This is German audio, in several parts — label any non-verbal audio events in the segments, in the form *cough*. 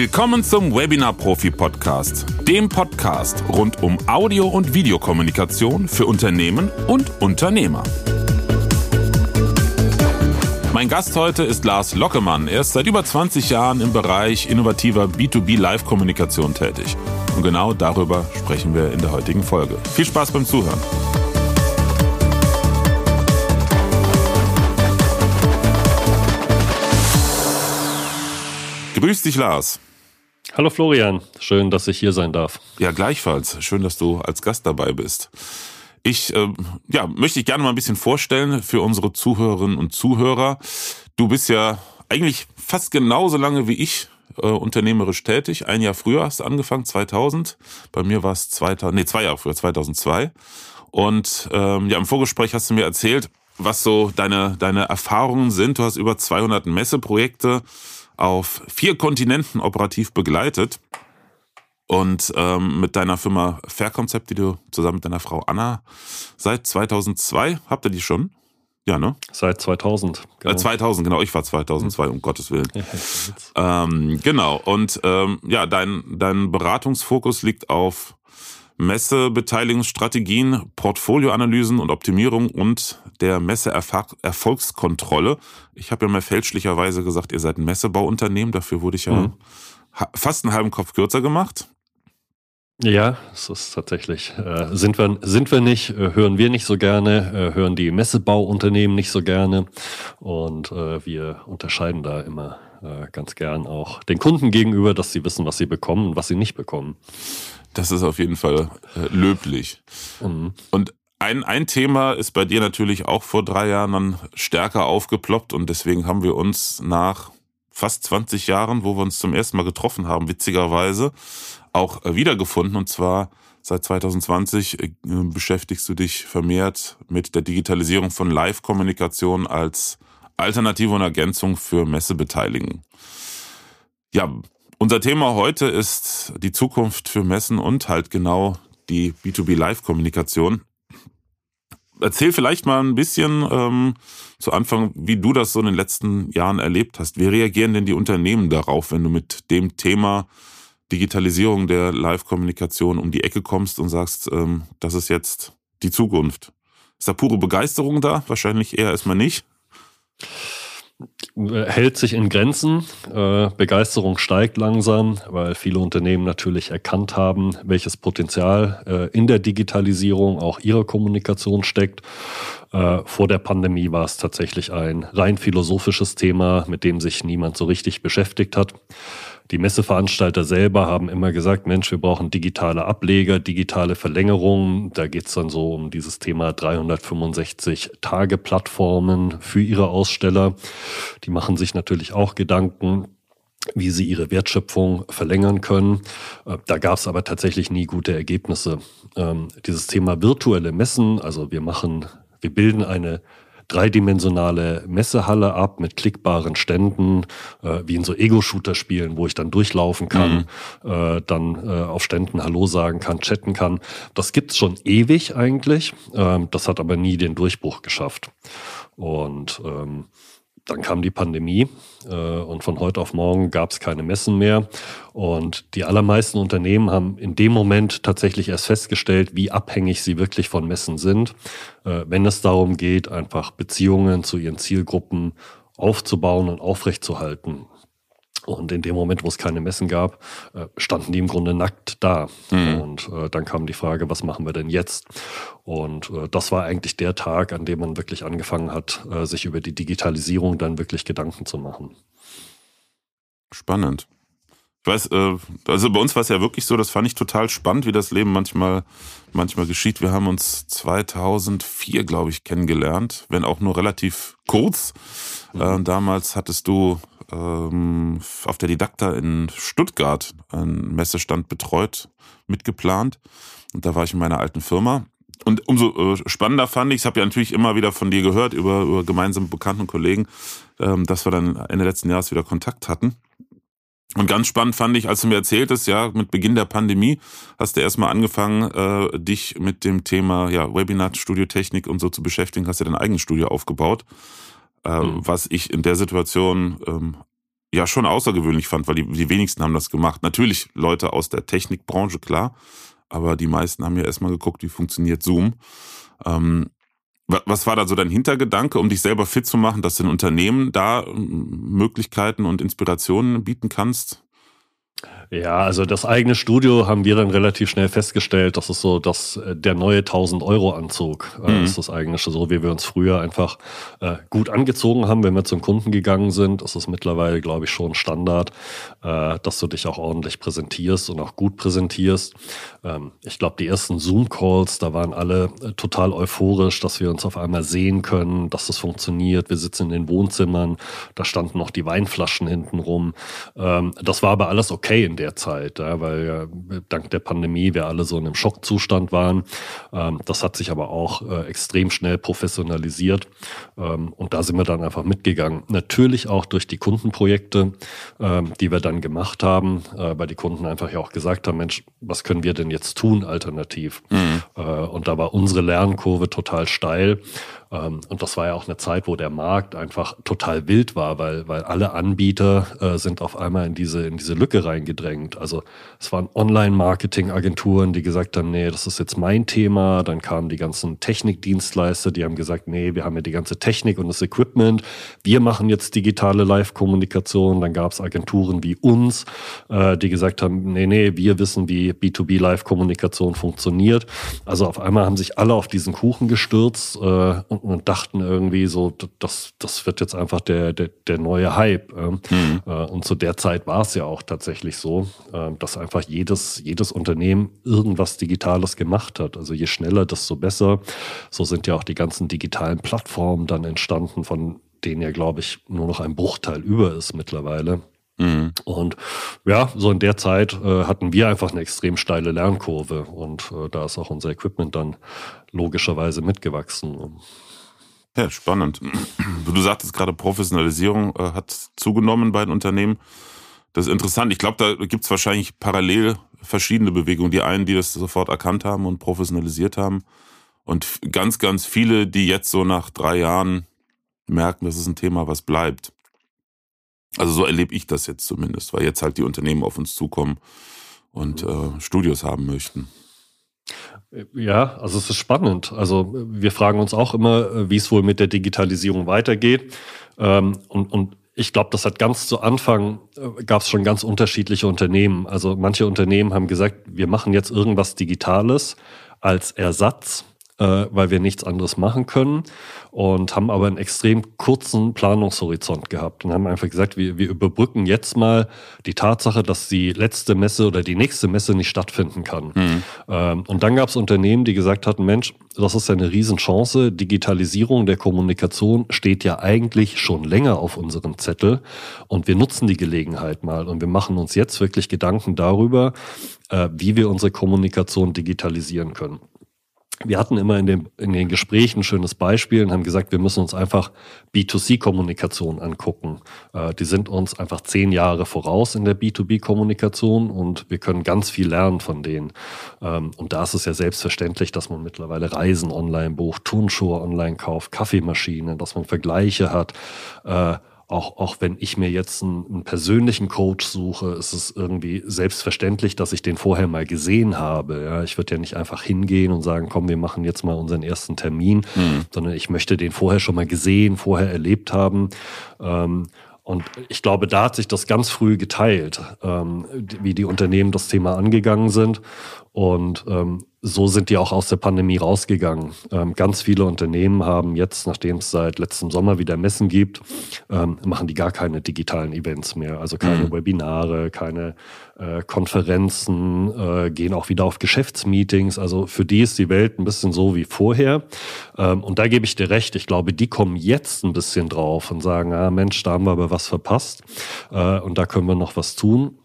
Willkommen zum Webinar Profi Podcast, dem Podcast rund um Audio- und Videokommunikation für Unternehmen und Unternehmer. Mein Gast heute ist Lars Lockemann. Er ist seit über 20 Jahren im Bereich innovativer B2B Live-Kommunikation tätig. Und genau darüber sprechen wir in der heutigen Folge. Viel Spaß beim Zuhören. Grüß dich, Lars. Hallo Florian, schön, dass ich hier sein darf. Ja, gleichfalls. Schön, dass du als Gast dabei bist. Ich äh, ja, möchte dich gerne mal ein bisschen vorstellen für unsere Zuhörerinnen und Zuhörer. Du bist ja eigentlich fast genauso lange wie ich äh, unternehmerisch tätig. Ein Jahr früher hast du angefangen, 2000. Bei mir war es 2000, nee, zwei Jahre früher, 2002. Und ähm, ja, im Vorgespräch hast du mir erzählt, was so deine, deine Erfahrungen sind. Du hast über 200 Messeprojekte auf vier Kontinenten operativ begleitet. Und ähm, mit deiner Firma Fairconcept, die du zusammen mit deiner Frau Anna seit 2002, habt ihr die schon? Ja, ne? Seit 2000. Genau. Äh, 2000, genau. Ich war 2002, um Gottes Willen. ähm, genau. Und ähm, ja, dein, dein Beratungsfokus liegt auf Messebeteiligungsstrategien, Portfolioanalysen und Optimierung und der Messeerfolgskontrolle. Ich habe ja mal fälschlicherweise gesagt, ihr seid ein Messebauunternehmen. Dafür wurde ich ja mhm. fast einen halben Kopf kürzer gemacht. Ja, es ist tatsächlich. Äh, sind, wir, sind wir nicht, äh, hören wir nicht so gerne, äh, hören die Messebauunternehmen nicht so gerne. Und äh, wir unterscheiden da immer ganz gern auch den Kunden gegenüber, dass sie wissen, was sie bekommen und was sie nicht bekommen. Das ist auf jeden Fall äh, löblich. Mhm. Und ein, ein Thema ist bei dir natürlich auch vor drei Jahren dann stärker aufgeploppt und deswegen haben wir uns nach fast 20 Jahren, wo wir uns zum ersten Mal getroffen haben, witzigerweise auch äh, wiedergefunden und zwar seit 2020 äh, beschäftigst du dich vermehrt mit der Digitalisierung von Live-Kommunikation als Alternative und Ergänzung für Messebeteiligung. Ja, unser Thema heute ist die Zukunft für Messen und halt genau die B2B Live-Kommunikation. Erzähl vielleicht mal ein bisschen ähm, zu Anfang, wie du das so in den letzten Jahren erlebt hast. Wie reagieren denn die Unternehmen darauf, wenn du mit dem Thema Digitalisierung der Live-Kommunikation um die Ecke kommst und sagst, ähm, das ist jetzt die Zukunft? Ist da pure Begeisterung da? Wahrscheinlich eher erstmal nicht hält sich in Grenzen. Äh, Begeisterung steigt langsam, weil viele Unternehmen natürlich erkannt haben, welches Potenzial äh, in der Digitalisierung auch ihrer Kommunikation steckt. Äh, vor der Pandemie war es tatsächlich ein rein philosophisches Thema, mit dem sich niemand so richtig beschäftigt hat. Die Messeveranstalter selber haben immer gesagt, Mensch, wir brauchen digitale Ableger, digitale Verlängerungen. Da geht es dann so um dieses Thema 365 Tage Plattformen für ihre Aussteller. Die machen sich natürlich auch Gedanken, wie sie ihre Wertschöpfung verlängern können. Äh, da gab es aber tatsächlich nie gute Ergebnisse. Ähm, dieses Thema virtuelle Messen, also wir machen, wir bilden eine dreidimensionale Messehalle ab mit klickbaren Ständen, äh, wie in so Ego-Shooter-Spielen, wo ich dann durchlaufen kann, mhm. äh, dann äh, auf Ständen Hallo sagen kann, chatten kann. Das gibt's schon ewig eigentlich. Ähm, das hat aber nie den Durchbruch geschafft. Und ähm, dann kam die Pandemie äh, und von heute auf morgen gab es keine Messen mehr. Und die allermeisten Unternehmen haben in dem Moment tatsächlich erst festgestellt, wie abhängig sie wirklich von Messen sind, äh, wenn es darum geht, einfach Beziehungen zu ihren Zielgruppen aufzubauen und aufrechtzuerhalten. Und in dem Moment, wo es keine Messen gab, äh, standen die im Grunde nackt da. Mhm. Und äh, dann kam die Frage, was machen wir denn jetzt? Und äh, das war eigentlich der Tag, an dem man wirklich angefangen hat, äh, sich über die Digitalisierung dann wirklich Gedanken zu machen. Spannend. Ich weiß, äh, also bei uns war es ja wirklich so, das fand ich total spannend, wie das Leben manchmal, manchmal geschieht. Wir haben uns 2004, glaube ich, kennengelernt, wenn auch nur relativ kurz. Mhm. Äh, damals hattest du ähm, auf der Didakta in Stuttgart einen Messestand betreut, mitgeplant. Und da war ich in meiner alten Firma. Und umso äh, spannender fand ich, ich habe ja natürlich immer wieder von dir gehört, über, über gemeinsame Bekannten und Kollegen, ähm, dass wir dann Ende letzten Jahres wieder Kontakt hatten. Und ganz spannend fand ich, als du mir erzähltest, ja, mit Beginn der Pandemie hast du erstmal angefangen, äh, dich mit dem Thema ja, Webinar, Studiotechnik und so zu beschäftigen, hast ja dein eigenes Studio aufgebaut. Äh, mhm. Was ich in der Situation ähm, ja schon außergewöhnlich fand, weil die, die wenigsten haben das gemacht. Natürlich Leute aus der Technikbranche, klar, aber die meisten haben ja erstmal geguckt, wie funktioniert Zoom. Ähm, was war da so dein Hintergedanke, um dich selber fit zu machen, dass du den Unternehmen da Möglichkeiten und Inspirationen bieten kannst? Ja, also das eigene Studio haben wir dann relativ schnell festgestellt, das ist so dass äh, der neue 1000 Euro Anzug. Äh, mhm. ist das eigentlich so, wie wir uns früher einfach äh, gut angezogen haben, wenn wir zum Kunden gegangen sind. Das ist mittlerweile, glaube ich, schon Standard, äh, dass du dich auch ordentlich präsentierst und auch gut präsentierst. Ähm, ich glaube, die ersten Zoom-Calls, da waren alle äh, total euphorisch, dass wir uns auf einmal sehen können, dass das funktioniert. Wir sitzen in den Wohnzimmern, da standen noch die Weinflaschen hinten rum. Ähm, das war aber alles okay in der Zeit, ja, weil ja, dank der Pandemie wir alle so in einem Schockzustand waren. Ähm, das hat sich aber auch äh, extrem schnell professionalisiert ähm, und da sind wir dann einfach mitgegangen. Natürlich auch durch die Kundenprojekte, ähm, die wir dann gemacht haben, äh, weil die Kunden einfach ja auch gesagt haben, Mensch, was können wir denn jetzt tun alternativ? Mhm. Äh, und da war unsere Lernkurve total steil und das war ja auch eine Zeit, wo der Markt einfach total wild war, weil, weil alle Anbieter äh, sind auf einmal in diese, in diese Lücke reingedrängt. Also es waren Online-Marketing-Agenturen, die gesagt haben, nee, das ist jetzt mein Thema. Dann kamen die ganzen Technikdienstleister, die haben gesagt, nee, wir haben ja die ganze Technik und das Equipment. Wir machen jetzt digitale Live-Kommunikation. Dann gab es Agenturen wie uns, äh, die gesagt haben, nee, nee, wir wissen, wie B2B-Live-Kommunikation funktioniert. Also auf einmal haben sich alle auf diesen Kuchen gestürzt äh, und, und, dachten irgendwie so, das, das wird jetzt einfach der, der, der neue Hype. Ähm, mhm. Äh, und zu der Zeit war es ja auch tatsächlich so, äh, dass einfach jedes, jedes Unternehmen irgendwas Digitales gemacht hat. Also je schneller, desto besser. So sind ja auch die ganzen digitalen Plattformen dann entstanden, von denen ja, glaube ich, nur noch ein Bruchteil über ist mittlerweile. Mhm. Und ja, so in der Zeit äh, hatten wir einfach eine extrem steile Lernkurve und äh, da ist auch unser Equipment dann logischerweise mitgewachsen. Ja, spannend. Du sagtest gerade, Professionalisierung äh, hat zugenommen bei den Unternehmen. Das ist interessant. Ich glaube, da gibt es wahrscheinlich parallel verschiedene Bewegungen. Die einen, die das sofort erkannt haben und professionalisiert haben. Und ganz, ganz viele, die jetzt so nach drei Jahren merken, das ist ein Thema, was bleibt. Also so erlebe ich das jetzt zumindest, weil jetzt halt die Unternehmen auf uns zukommen und äh, Studios haben möchten. Ja, also es ist spannend. Also wir fragen uns auch immer, äh, wie es wohl mit der Digitalisierung weitergeht. Ähm, und, und ich glaube, das hat ganz zu Anfang, äh, gab es schon ganz unterschiedliche Unternehmen. Also manche Unternehmen haben gesagt, wir machen jetzt irgendwas Digitales als Ersatz äh, weil wir nichts anderes machen können und haben aber einen extrem kurzen Planungshorizont gehabt und haben einfach gesagt, wir, wir überbrücken jetzt mal die Tatsache, dass die letzte Messe oder die nächste Messe nicht stattfinden kann. Mhm. Ähm, und dann gab es Unternehmen, die gesagt hatten, Mensch, das ist ja eine Riesenchance. Digitalisierung der Kommunikation steht ja eigentlich schon länger auf unserem Zettel und wir nutzen die Gelegenheit mal und wir machen uns jetzt wirklich Gedanken darüber, äh, wie wir unsere Kommunikation digitalisieren können wir hatten immer in, dem, in den Gesprächen ein schönes Beispiel und haben gesagt, wir müssen uns einfach B2C-Kommunikation angucken. Äh, die sind uns einfach zehn Jahre voraus in der B2B-Kommunikation und wir können ganz viel lernen von denen. Ähm, und da ist es ja selbstverständlich, dass man mittlerweile Reisen online bucht, Turnschuhe online kauft, Kaffeemaschinen, dass man Vergleiche hat. Äh, auch, auch wenn ich mir jetzt einen, einen, persönlichen Coach suche, ist es irgendwie selbstverständlich, dass ich den vorher mal gesehen habe. Ja, ich würde ja nicht einfach hingehen und sagen, komm, wir machen jetzt mal unseren ersten Termin, mhm. sondern ich möchte den vorher schon mal gesehen, vorher erlebt haben. Ähm, und ich glaube, da hat sich das ganz früh geteilt, ähm, wie die Unternehmen das Thema angegangen sind. Und ähm, so sind die auch aus der Pandemie rausgegangen. Ähm, ganz viele Unternehmen haben jetzt, nachdem es seit letztem Sommer wieder Messen gibt, ähm, machen die gar keine digitalen Events mehr. Also keine mhm. Webinare, keine äh, Konferenzen, äh, gehen auch wieder auf Geschäftsmeetings. Also für die ist die Welt ein bisschen so wie vorher. Ähm, und da gebe ich dir recht. Ich glaube, die kommen jetzt ein bisschen drauf und sagen, ah Mensch, da haben wir aber was verpasst. Äh, und da können wir noch was tun.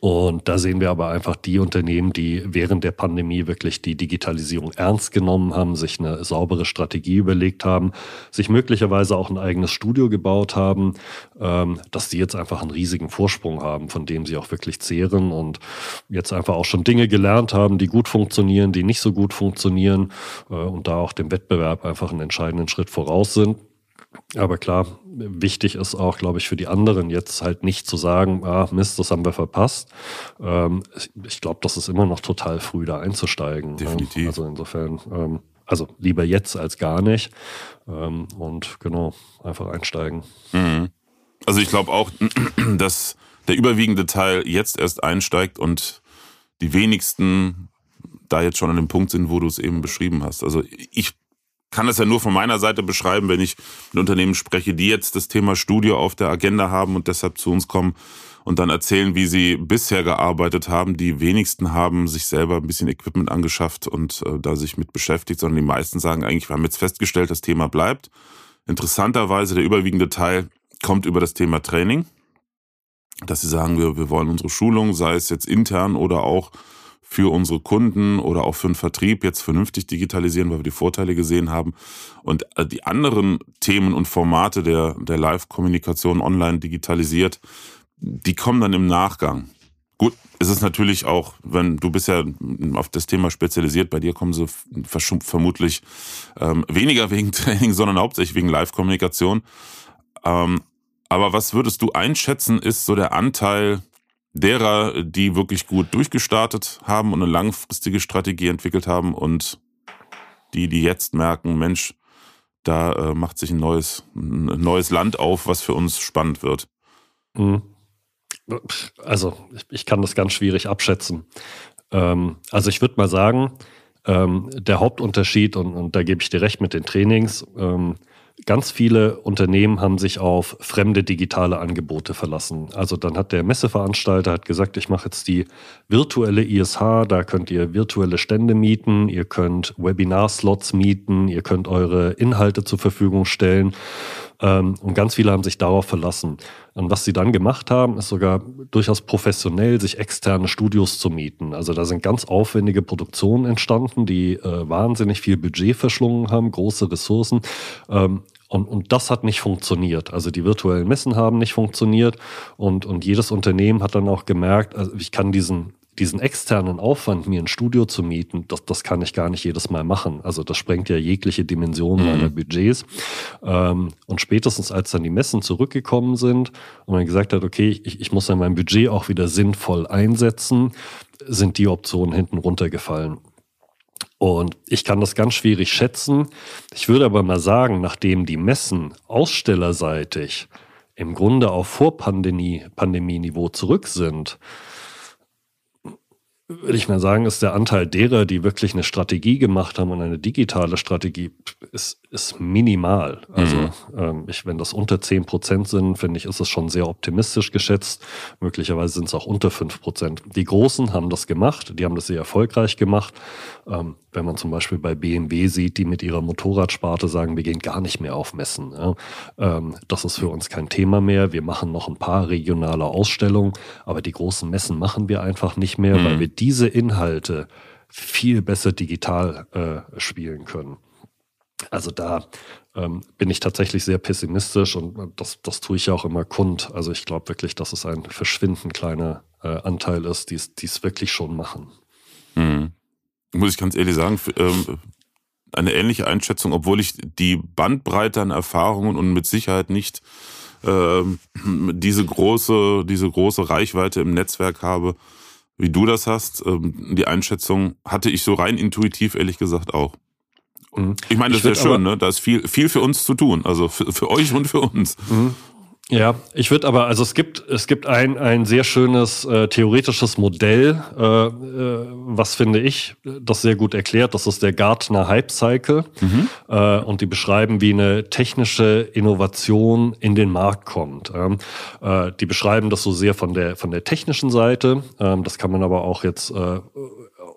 Und da sehen wir aber einfach die Unternehmen, die während der Pandemie wirklich die Digitalisierung ernst genommen haben, sich eine saubere Strategie überlegt haben, sich möglicherweise auch ein eigenes Studio gebaut haben, ähm, dass die jetzt einfach einen riesigen Vorsprung haben, von dem sie auch wirklich zehren und jetzt einfach auch schon Dinge gelernt haben, die gut funktionieren, die nicht so gut funktionieren äh, und da auch dem Wettbewerb einfach einen entscheidenden Schritt voraus sind. Aber klar, wichtig ist auch, glaube ich, für die anderen jetzt halt nicht zu sagen, ah, Mist, das haben wir verpasst. Ähm, ich glaube, das ist immer noch total früh, da einzusteigen. Definitiv. Ähm, also insofern, ähm, also lieber jetzt als gar nicht. Ähm, und genau, einfach einsteigen. Mhm. Also ich glaube auch, *clears throat* dass der überwiegende Teil jetzt erst einsteigt und die wenigsten da jetzt schon an dem Punkt sind, wo du es eben beschrieben hast. Also ich kann es ja nur von meiner Seite beschreiben, wenn ich mit Unternehmen spreche, die jetzt das Thema Studio auf der Agenda haben und deshalb zu uns kommen und dann erzählen, wie sie bisher gearbeitet haben. Die wenigsten haben sich selber ein bisschen Equipment angeschafft und äh, da sich mit beschäftigt, sondern die meisten sagen eigentlich, wir haben jetzt festgestellt, das Thema bleibt. Interessanterweise, der überwiegende Teil kommt über das Thema Training, dass sie sagen, wir, wir wollen unsere Schulung, sei es jetzt intern oder auch für unsere Kunden oder auch für den Vertrieb jetzt vernünftig digitalisieren, weil wir die Vorteile gesehen haben. Und äh, die anderen Themen und Formate der, der Live-Kommunikation online digitalisiert, die kommen dann im Nachgang. Gut, es ist natürlich auch, wenn du bist ja auf das Thema spezialisiert, bei dir kommen sie vermutlich ähm, weniger wegen *laughs* Training, sondern hauptsächlich wegen Live-Kommunikation. Ähm, aber was würdest du einschätzen, ist so der Anteil derer, die wirklich gut durchgestartet haben und eine langfristige Strategie entwickelt haben und die, die jetzt merken, Mensch, da äh, macht sich ein neues, ein neues Land auf, was für uns spannend wird. Mhm. Also, ich, ich, kann das ganz schwierig abschätzen. Ähm, also, ich würde mal sagen, ähm, der Hauptunterschied, und, und, da gebe ich dir recht mit den Trainings, ähm, Ganz viele Unternehmen haben sich auf fremde digitale Angebote verlassen. Also dann hat der Messeveranstalter hat gesagt, ich mache jetzt die virtuelle ISH, da könnt ihr virtuelle Stände mieten, ihr könnt Webinar-Slots mieten, ihr könnt eure Inhalte zur Verfügung stellen. Ähm, und ganz viele haben sich darauf verlassen. Und was sie dann gemacht haben, ist sogar durchaus professionell, sich externe Studios zu mieten. Also da sind ganz aufwendige Produktionen entstanden, die äh, wahnsinnig viel Budget verschlungen haben, große Ressourcen. Ähm, und, und das hat nicht funktioniert. Also die virtuellen Messen haben nicht funktioniert und, und jedes Unternehmen hat dann auch gemerkt, also ich kann diesen diesen externen Aufwand, mir ein Studio zu mieten, das, das kann ich gar nicht jedes Mal machen. Also das sprengt ja jegliche Dimension mhm. meiner Budgets. Ähm, und spätestens als dann die Messen zurückgekommen sind und man gesagt hat, okay, ich, ich muss ja mein Budget auch wieder sinnvoll einsetzen, sind die Optionen hinten runtergefallen. Und ich kann das ganz schwierig schätzen. Ich würde aber mal sagen, nachdem die Messen ausstellerseitig im Grunde auf Vorpandemie-Niveau zurück sind, würde ich mal sagen, ist der Anteil derer, die wirklich eine Strategie gemacht haben und eine digitale Strategie, ist, ist minimal. Also mhm. ähm, ich, wenn das unter 10 Prozent sind, finde ich, ist es schon sehr optimistisch geschätzt. Möglicherweise sind es auch unter 5 Prozent. Die Großen haben das gemacht, die haben das sehr erfolgreich gemacht. Ähm, wenn man zum Beispiel bei BMW sieht, die mit ihrer Motorradsparte sagen, wir gehen gar nicht mehr auf Messen. Ja. Ähm, das ist für uns kein Thema mehr. Wir machen noch ein paar regionale Ausstellungen, aber die großen Messen machen wir einfach nicht mehr, mhm. weil wir diese Inhalte viel besser digital äh, spielen können. Also da ähm, bin ich tatsächlich sehr pessimistisch und das, das tue ich ja auch immer kund. Also ich glaube wirklich, dass es ein verschwindend kleiner äh, Anteil ist, die es wirklich schon machen. Mhm. Muss ich ganz ehrlich sagen, ähm, eine ähnliche Einschätzung, obwohl ich die Bandbreite an Erfahrungen und mit Sicherheit nicht äh, *clears throat* diese große, diese große Reichweite im Netzwerk habe, wie du das hast. Ähm, die Einschätzung hatte ich so rein intuitiv, ehrlich gesagt, auch. Mhm. Ich meine, das ich ist ja schön, ne? Da ist viel, viel für uns zu tun. Also für, für euch und für uns. Mhm. Ja, ich würde aber, also es gibt, es gibt ein, ein sehr schönes äh, theoretisches Modell, äh, äh, was finde ich das sehr gut erklärt. Das ist der Gartner Hype Cycle. Mhm. Äh, und die beschreiben, wie eine technische Innovation in den Markt kommt. Ähm, äh, die beschreiben das so sehr von der, von der technischen Seite. Ähm, das kann man aber auch jetzt äh,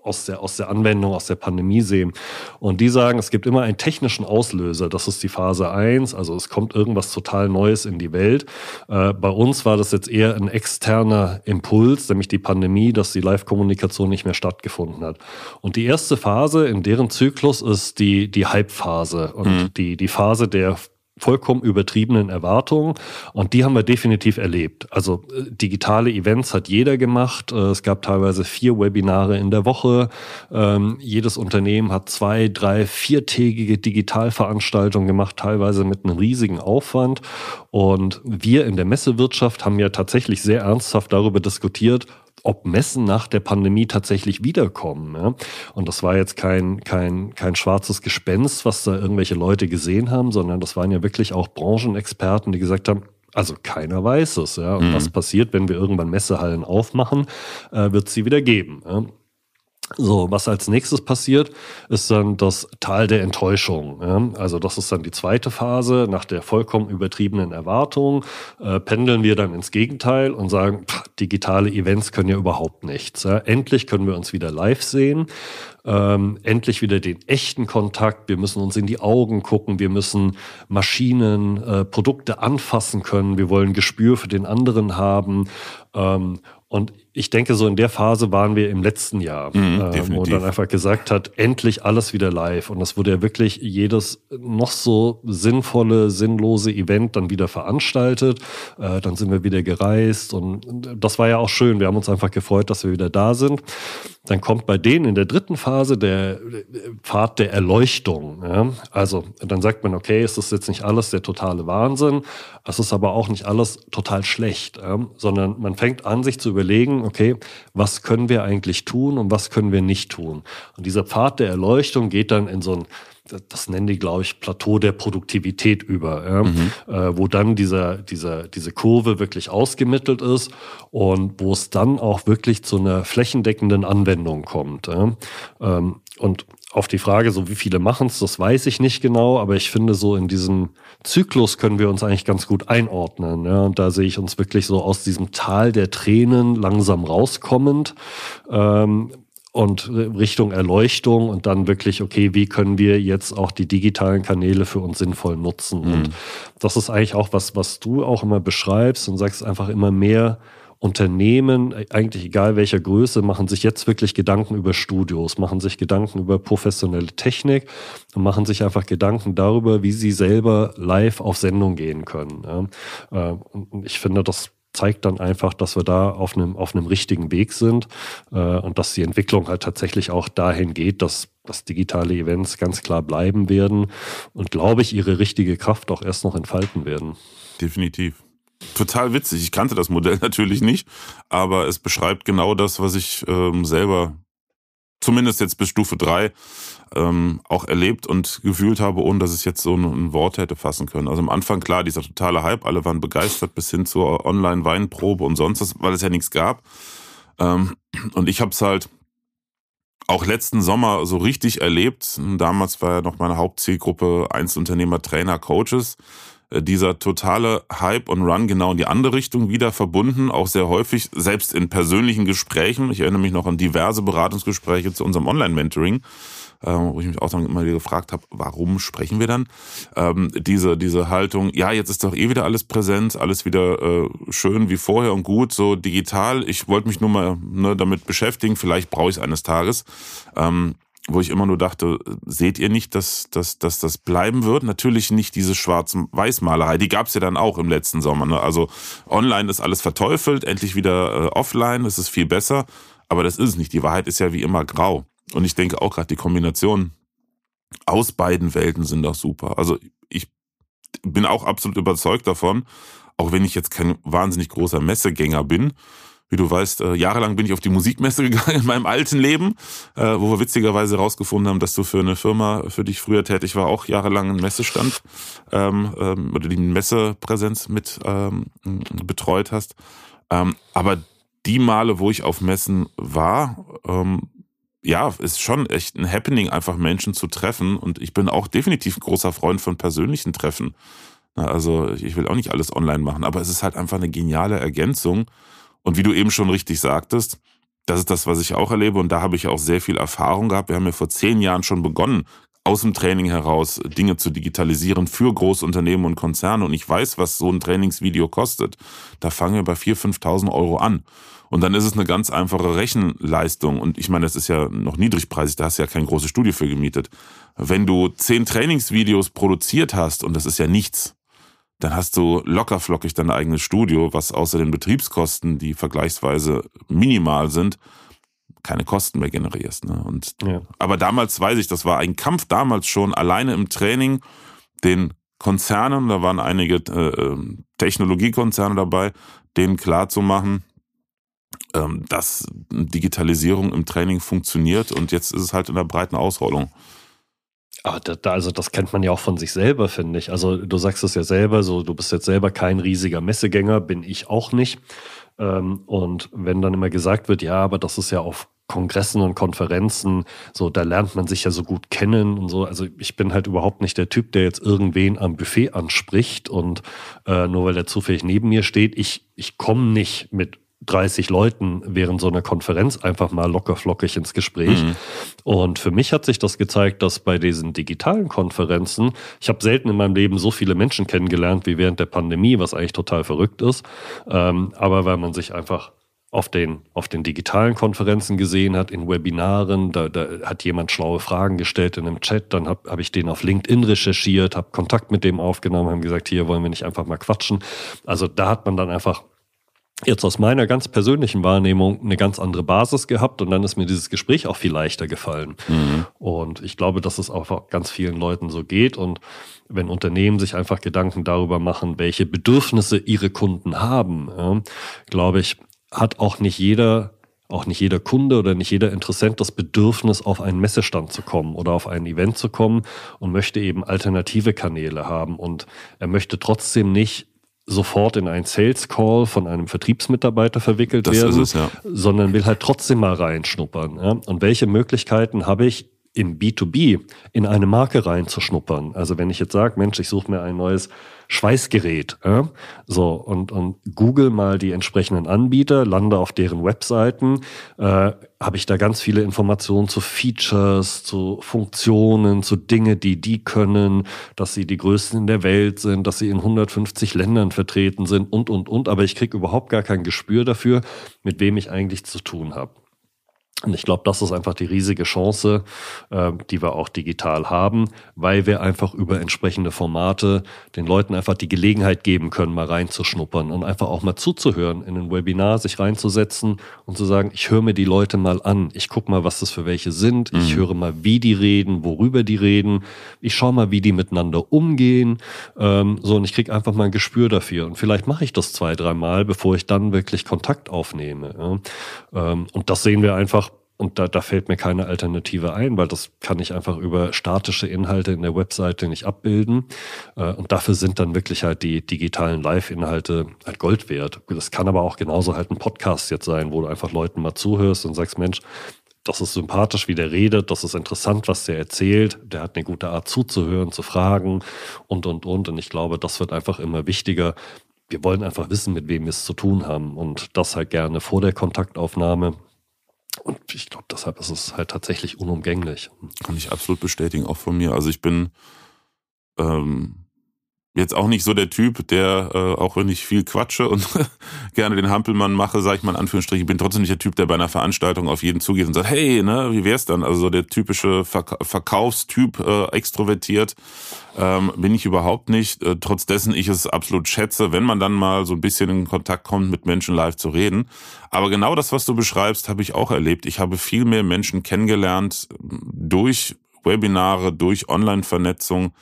aus der, aus der Anwendung, aus der Pandemie sehen. Und die sagen, es gibt immer einen technischen Auslöser. Das ist die Phase 1. Also es kommt irgendwas total Neues in die Welt. Äh, bei uns war das jetzt eher ein externer Impuls, nämlich die Pandemie, dass die Live-Kommunikation nicht mehr stattgefunden hat. Und die erste Phase in deren Zyklus ist die, die Hype-Phase und mhm. die, die Phase der vollkommen übertriebenen Erwartungen. Und die haben wir definitiv erlebt. Also äh, digitale Events hat jeder gemacht. Äh, es gab teilweise vier Webinare in der Woche. Ähm, jedes Unternehmen hat zwei, drei, viertägige Digitalveranstaltungen gemacht, teilweise mit einem riesigen Aufwand. Und wir in der Messewirtschaft haben ja tatsächlich sehr ernsthaft darüber diskutiert, ob Messen nach der Pandemie tatsächlich wiederkommen. Ja? Und das war jetzt kein, kein, kein schwarzes Gespenst, was da irgendwelche Leute gesehen haben, sondern das waren ja wirklich auch Branchenexperten, die gesagt haben, also keiner weiß es. Ja? Und mhm. was passiert, wenn wir irgendwann Messehallen aufmachen, äh, wird es sie wieder geben. Ja? So, was als nächstes passiert, ist dann das Tal der Enttäuschung. Also das ist dann die zweite Phase. Nach der vollkommen übertriebenen Erwartung äh, pendeln wir dann ins Gegenteil und sagen, pff, digitale Events können ja überhaupt nichts. Endlich können wir uns wieder live sehen. Ähm, endlich wieder den echten Kontakt. Wir müssen uns in die Augen gucken. Wir müssen Maschinen, äh, Produkte anfassen können. Wir wollen Gespür für den anderen haben. Ähm, und ich denke, so in der Phase waren wir im letzten Jahr, mhm, äh, wo dann einfach gesagt hat, endlich alles wieder live. Und das wurde ja wirklich jedes noch so sinnvolle, sinnlose Event dann wieder veranstaltet. Äh, dann sind wir wieder gereist und das war ja auch schön. Wir haben uns einfach gefreut, dass wir wieder da sind. Dann kommt bei denen in der dritten Phase der Pfad der Erleuchtung. Ja? Also dann sagt man, okay, es ist jetzt nicht alles der totale Wahnsinn, es ist aber auch nicht alles total schlecht, ja? sondern man fängt an, sich zu überlegen, okay, was können wir eigentlich tun und was können wir nicht tun? Und dieser Pfad der Erleuchtung geht dann in so ein das nennen die, glaube ich, Plateau der Produktivität über, ja? mhm. äh, wo dann dieser, dieser, diese Kurve wirklich ausgemittelt ist und wo es dann auch wirklich zu einer flächendeckenden Anwendung kommt. Ja? Ähm, und auf die Frage, so wie viele machen es, das weiß ich nicht genau, aber ich finde, so in diesem Zyklus können wir uns eigentlich ganz gut einordnen. Ja? Und da sehe ich uns wirklich so aus diesem Tal der Tränen langsam rauskommend. Ähm, und Richtung Erleuchtung und dann wirklich, okay, wie können wir jetzt auch die digitalen Kanäle für uns sinnvoll nutzen? Mhm. Und das ist eigentlich auch was, was du auch immer beschreibst und sagst einfach immer mehr Unternehmen, eigentlich egal welcher Größe, machen sich jetzt wirklich Gedanken über Studios, machen sich Gedanken über professionelle Technik und machen sich einfach Gedanken darüber, wie sie selber live auf Sendung gehen können. Äh, ich finde, das zeigt dann einfach, dass wir da auf einem, auf einem richtigen Weg sind äh, und dass die Entwicklung halt tatsächlich auch dahin geht, dass, dass digitale Events ganz klar bleiben werden und glaube ich, ihre richtige Kraft auch erst noch entfalten werden. Definitiv. Total witzig. Ich kannte das Modell *laughs* natürlich nicht, aber es beschreibt genau das, was ich ähm, selber, zumindest jetzt bis Stufe 3, ähm, auch erlebt und gefühlt habe, ohne dass ich jetzt so ein, ein, Wort hätte fassen können. Also am Anfang, klar, dieser totale Hype, alle waren begeistert bis hin zur Online-Weinprobe und sonst was, weil es ja nichts gab. Ähm, und ich habe es halt auch letzten Sommer so richtig erlebt. Damals war ja noch meine Hauptzielgruppe Einzelunternehmer, Trainer, Coaches. Äh, dieser totale Hype und Run genau in die andere Richtung wieder verbunden, auch sehr häufig, selbst in persönlichen Gesprächen. Ich erinnere mich noch an diverse Beratungsgespräche zu unserem Online-Mentoring äh, wo ich mich auch dann immer wieder gefragt habe, warum sprechen wir dann? Ähm, diese, diese Haltung, ja, jetzt ist doch eh wieder alles präsent, alles wieder äh, schön wie vorher und gut, so digital. Ich wollte mich nur mal ne, damit beschäftigen, vielleicht brauche ich es eines Tages. Wo ich immer nur dachte, seht ihr nicht, dass, dass, dass das bleiben wird? Natürlich nicht diese schwarz-weiß-Malerei, die gab es ja dann auch im letzten Sommer. Ne? Also online ist alles verteufelt, endlich wieder äh, offline, das ist viel besser, aber das ist es nicht. Die Wahrheit ist ja wie immer grau. Und ich denke auch gerade die Kombination aus beiden Welten sind auch super. Also ich bin auch absolut überzeugt davon, auch wenn ich jetzt kein wahnsinnig großer Messegänger bin. Wie du weißt, äh, jahrelang bin ich auf die Musikmesse *laughs* gegangen in meinem alten Leben, äh, wo wir witzigerweise herausgefunden haben, dass du für eine Firma, für dich früher tätig war, auch jahrelang einen Messestand ähm, ähm, oder die Messepräsenz mit ähm, betreut hast. Ähm, aber die Male, wo ich auf Messen war, ähm, ja, ist schon echt ein Happening, einfach Menschen zu treffen. Und ich bin auch definitiv ein großer Freund von persönlichen Treffen. Also ich will auch nicht alles online machen, aber es ist halt einfach eine geniale Ergänzung. Und wie du eben schon richtig sagtest, das ist das, was ich auch erlebe. Und da habe ich auch sehr viel Erfahrung gehabt. Wir haben ja vor zehn Jahren schon begonnen, aus dem Training heraus Dinge zu digitalisieren für Großunternehmen und Konzerne. Und ich weiß, was so ein Trainingsvideo kostet. Da fangen wir bei 4.000, 5.000 Euro an. Und dann ist es eine ganz einfache Rechenleistung. Und ich meine, das ist ja noch niedrigpreisig, da hast du ja kein großes Studio für gemietet. Wenn du zehn Trainingsvideos produziert hast, und das ist ja nichts, dann hast du lockerflockig dein eigenes Studio, was außer den Betriebskosten, die vergleichsweise minimal sind, keine Kosten mehr generierst. Ne? Und, ja. Aber damals weiß ich, das war ein Kampf damals schon, alleine im Training, den Konzernen, da waren einige äh, ähm, Technologiekonzerne dabei, denen klarzumachen, ähm, dass Digitalisierung im Training funktioniert und jetzt ist es halt in der breiten Ausrollung. Aber da, also das kennt man ja auch von sich selber, finde ich. Also du sagst es ja selber, so du bist jetzt selber kein riesiger Messegänger, bin ich auch nicht. Ähm, und wenn dann immer gesagt wird, ja, aber das ist ja auf Kongressen und Konferenzen, so da lernt man sich ja so gut kennen und so. Also ich bin halt überhaupt nicht der Typ, der jetzt irgendwen am Buffet anspricht und äh, nur weil der zufällig neben mir steht, ich, ich komme nicht mit 30 Leuten während so einer Konferenz einfach mal lockerflockig ins Gespräch. Mhm. Und für mich hat sich das gezeigt, dass bei diesen digitalen Konferenzen, ich habe selten in meinem Leben so viele Menschen kennengelernt wie während der Pandemie, was eigentlich total verrückt ist. Ähm, aber weil man sich einfach auf den, auf den digitalen Konferenzen gesehen hat, in Webinaren, da, da hat jemand schlaue Fragen gestellt in einem Chat, dann habe hab ich den auf LinkedIn recherchiert, habe Kontakt mit dem aufgenommen, haben gesagt, hier wollen wir nicht einfach mal quatschen. Also da hat man dann einfach jetzt aus meiner ganz persönlichen Wahrnehmung eine ganz andere Basis gehabt und dann ist mir dieses Gespräch auch viel leichter gefallen. Mhm. Und ich glaube, dass es auch ganz vielen Leuten so geht und wenn Unternehmen sich einfach Gedanken darüber machen, welche Bedürfnisse ihre Kunden haben, ja, glaube ich, hat auch nicht jeder auch nicht jeder Kunde oder nicht jeder Interessent das Bedürfnis, auf einen Messestand zu kommen oder auf ein Event zu kommen und möchte eben alternative Kanäle haben. Und er möchte trotzdem nicht sofort in einen Sales Call von einem Vertriebsmitarbeiter verwickelt das werden, es, ja. sondern will halt trotzdem mal reinschnuppern. Ja? Und welche Möglichkeiten habe ich im B2B in eine Marke reinzuschnuppern? Also wenn ich jetzt sage, Mensch, ich suche mir ein neues Schweißgerät. Äh? So, und, und google mal die entsprechenden Anbieter, lande auf deren Webseiten, äh, habe ich da ganz viele Informationen zu Features, zu Funktionen, zu Dinge, die die können, dass sie die größten in der Welt sind, dass sie in 150 Ländern vertreten sind und, und, und. Aber ich kriege überhaupt gar kein Gespür dafür, mit wem ich eigentlich zu tun habe. Und ich glaube, das ist einfach die riesige Chance, äh, die wir auch digital haben, weil wir einfach über entsprechende Formate den Leuten einfach die Gelegenheit geben können, mal reinzuschnuppern und einfach auch mal zuzuhören, in ein Webinar sich reinzusetzen und zu sagen, ich höre mir die Leute mal an, ich gucke mal, was das für welche sind, mhm. ich höre mal, wie die reden, worüber die reden, ich schaue mal, wie die miteinander umgehen, ähm, so und ich kriege einfach mal ein Gespür dafür. Und vielleicht mache ich das zwei, dreimal, bevor ich dann wirklich Kontakt aufnehme. Ja? Ähm, und das sehen wir einfach und da, da fällt mir keine Alternative ein, weil das kann ich einfach über statische Inhalte in der Webseite nicht abbilden. Äh, und dafür sind dann wirklich halt die digitalen Live-Inhalte halt Gold wert. Das kann aber auch genauso halt ein Podcast jetzt sein, wo du einfach Leuten mal zuhörst und sagst, Mensch, das ist sympathisch, wie der redet, das ist interessant, was der erzählt, der hat eine gute Art zuzuhören, zu fragen und, und, und. Und ich glaube, das wird einfach immer wichtiger. Wir wollen einfach wissen, mit wem wir es zu tun haben und das halt gerne vor der Kontaktaufnahme und ich glaube, deshalb ist es halt tatsächlich unumgänglich. Kann ich absolut bestätigen, auch von mir. Also ich bin ähm, jetzt auch nicht so der Typ, der, äh, auch wenn ich viel quatsche und *laughs* gerne den Hampelmann mache, sage ich mal in Anführungsstrichen, ich bin trotzdem nicht der Typ, der bei einer Veranstaltung auf jeden zugeht und sagt, hey, ne, wie wär's dann? Also so der typische Verk Verkaufstyp, äh, extrovertiert, ähm, bin ich überhaupt nicht. Äh, trotz dessen ich es absolut schätze, wenn man dann mal so ein bisschen in Kontakt kommt, mit Menschen live zu reden. Aber genau das, was du beschreibst, habe ich auch erlebt. Ich habe viel mehr Menschen kennengelernt durch Webinare, durch Online-Vernetzung,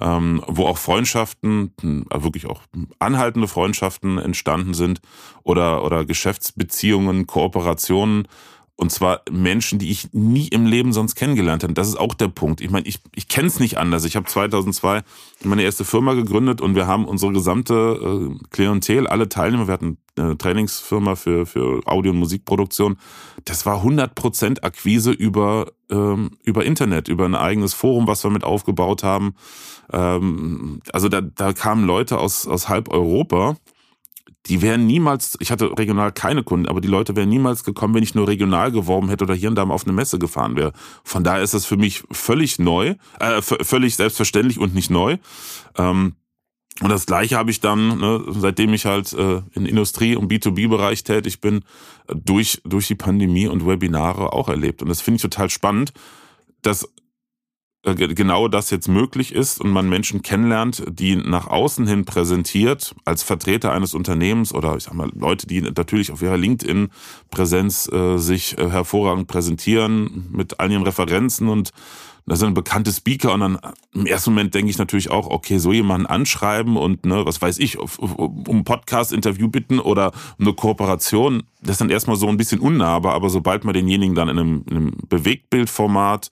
ähm, wo auch Freundschaften, äh, wirklich auch anhaltende Freundschaften entstanden sind oder, oder Geschäftsbeziehungen, Kooperationen. Und zwar Menschen, die ich nie im Leben sonst kennengelernt habe. Das ist auch der Punkt. Ich meine, ich, ich kenne es nicht anders. Ich habe 2002 meine erste Firma gegründet und wir haben unsere gesamte äh, Klientel, alle Teilnehmer, wir hatten eine Trainingsfirma für, für Audio- und Musikproduktion. Das war 100% Akquise über, ähm, über Internet, über ein eigenes Forum, was wir mit aufgebaut haben. Ähm, also da, da kamen Leute aus, aus halb Europa die wären niemals, ich hatte regional keine Kunden, aber die Leute wären niemals gekommen, wenn ich nur regional geworben hätte oder hier und da mal auf eine Messe gefahren wäre. Von daher ist das für mich völlig neu, äh, völlig selbstverständlich und nicht neu. Ähm, und das Gleiche habe ich dann, ne, seitdem ich halt äh, in Industrie- und B2B-Bereich tätig bin, durch, durch die Pandemie und Webinare auch erlebt. Und das finde ich total spannend, dass genau das jetzt möglich ist und man Menschen kennenlernt, die nach außen hin präsentiert als Vertreter eines Unternehmens oder ich sag mal Leute, die natürlich auf ihrer LinkedIn-Präsenz äh, sich äh, hervorragend präsentieren mit all ihren Referenzen und das sind bekannte Speaker und dann im ersten Moment denke ich natürlich auch, okay, so jemanden anschreiben und ne, was weiß ich, um ein Podcast-Interview bitten oder eine Kooperation, das ist dann erstmal so ein bisschen unnahbar, aber sobald man denjenigen dann in einem, in einem Bewegtbildformat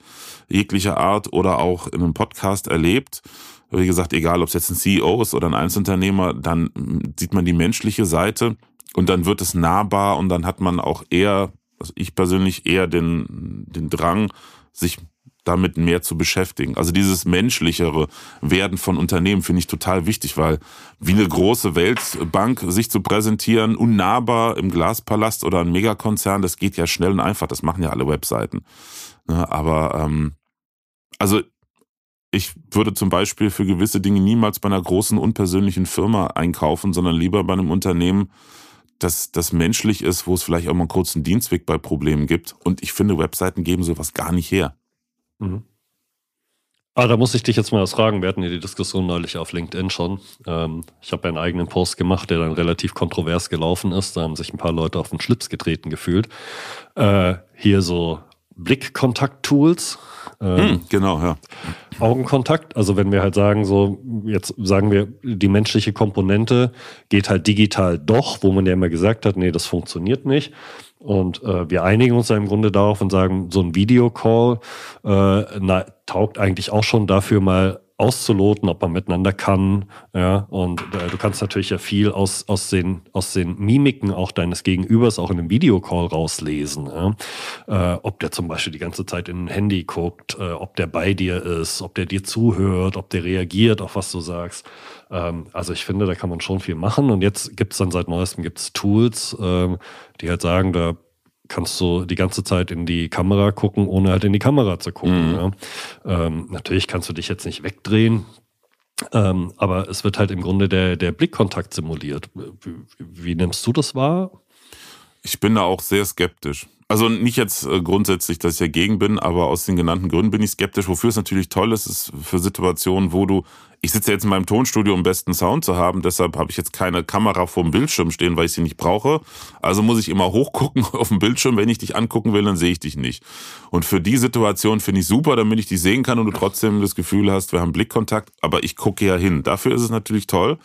jeglicher Art oder auch in einem Podcast erlebt, wie gesagt, egal ob es jetzt ein CEO ist oder ein Einzelunternehmer, dann sieht man die menschliche Seite und dann wird es nahbar und dann hat man auch eher, also ich persönlich eher den, den Drang, sich damit mehr zu beschäftigen. Also dieses menschlichere Werden von Unternehmen finde ich total wichtig, weil wie eine große Weltbank sich zu präsentieren, unnahbar im Glaspalast oder ein Megakonzern, das geht ja schnell und einfach. Das machen ja alle Webseiten. Ne, aber ähm, also ich würde zum Beispiel für gewisse Dinge niemals bei einer großen unpersönlichen Firma einkaufen, sondern lieber bei einem Unternehmen, das, das menschlich ist, wo es vielleicht auch mal einen kurzen Dienstweg bei Problemen gibt. Und ich finde, Webseiten geben sowas gar nicht her. Mhm. Ah, da muss ich dich jetzt mal was fragen. Wir hatten ja die Diskussion neulich auf LinkedIn schon. Ähm, ich habe ja einen eigenen Post gemacht, der dann relativ kontrovers gelaufen ist. Da haben sich ein paar Leute auf den Schlips getreten gefühlt. Äh, hier so Blickkontakt-Tools. Ähm, hm, genau, ja. Augenkontakt. Also wenn wir halt sagen, so, jetzt sagen wir, die menschliche Komponente geht halt digital doch, wo man ja immer gesagt hat, nee, das funktioniert nicht. Und äh, wir einigen uns ja im Grunde darauf und sagen, so ein Videocall äh, na, taugt eigentlich auch schon dafür mal auszuloten, ob man miteinander kann. Ja, und äh, du kannst natürlich ja viel aus, aus, den, aus den Mimiken auch deines Gegenübers auch in einem Videocall rauslesen. Ja? Äh, ob der zum Beispiel die ganze Zeit in ein Handy guckt, äh, ob der bei dir ist, ob der dir zuhört, ob der reagiert auf was du sagst. Ähm, also ich finde, da kann man schon viel machen. Und jetzt gibt es dann seit neuestem gibt's Tools, ähm, die halt sagen, da kannst du die ganze Zeit in die Kamera gucken, ohne halt in die Kamera zu gucken. Mhm. Ja. Ähm, natürlich kannst du dich jetzt nicht wegdrehen, ähm, aber es wird halt im Grunde der, der Blickkontakt simuliert. Wie, wie nimmst du das wahr? Ich bin da auch sehr skeptisch. Also nicht jetzt äh, grundsätzlich, dass ich dagegen bin, aber aus den genannten Gründen bin ich skeptisch. Wofür es natürlich toll ist, ist für Situationen, wo du, ich sitze jetzt in meinem Tonstudio, um besten Sound zu haben, deshalb habe ich jetzt keine Kamera vor dem Bildschirm stehen, weil ich sie nicht brauche. Also muss ich immer hochgucken *laughs* auf dem Bildschirm. Wenn ich dich angucken will, dann sehe ich dich nicht. Und für die Situation finde ich super, damit ich dich sehen kann und du trotzdem das Gefühl hast, wir haben Blickkontakt, aber ich gucke ja hin. Dafür ist es natürlich toll.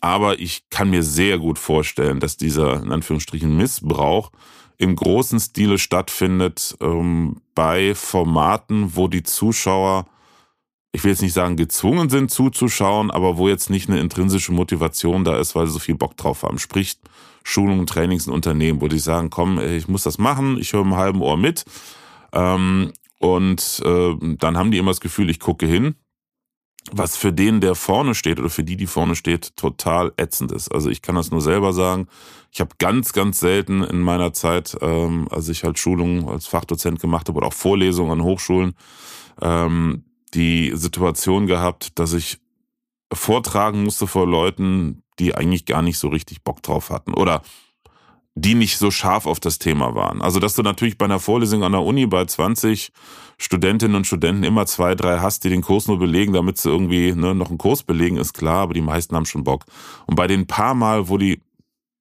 Aber ich kann mir sehr gut vorstellen, dass dieser, in Anführungsstrichen, Missbrauch im großen Stile stattfindet, ähm, bei Formaten, wo die Zuschauer, ich will jetzt nicht sagen gezwungen sind zuzuschauen, aber wo jetzt nicht eine intrinsische Motivation da ist, weil sie so viel Bock drauf haben. Sprich, Schulungen, Trainings in Unternehmen, wo die sagen, komm, ich muss das machen, ich höre im halben Ohr mit. Ähm, und äh, dann haben die immer das Gefühl, ich gucke hin, was für den, der vorne steht oder für die, die vorne steht, total ätzend ist. Also ich kann das nur selber sagen. Ich habe ganz, ganz selten in meiner Zeit, ähm, als ich halt Schulungen als Fachdozent gemacht habe oder auch Vorlesungen an Hochschulen, ähm, die Situation gehabt, dass ich vortragen musste vor Leuten, die eigentlich gar nicht so richtig Bock drauf hatten. Oder die nicht so scharf auf das Thema waren. Also, dass du natürlich bei einer Vorlesung an der Uni bei 20 Studentinnen und Studenten immer zwei, drei hast, die den Kurs nur belegen, damit sie irgendwie ne, noch einen Kurs belegen, ist klar, aber die meisten haben schon Bock. Und bei den paar Mal, wo die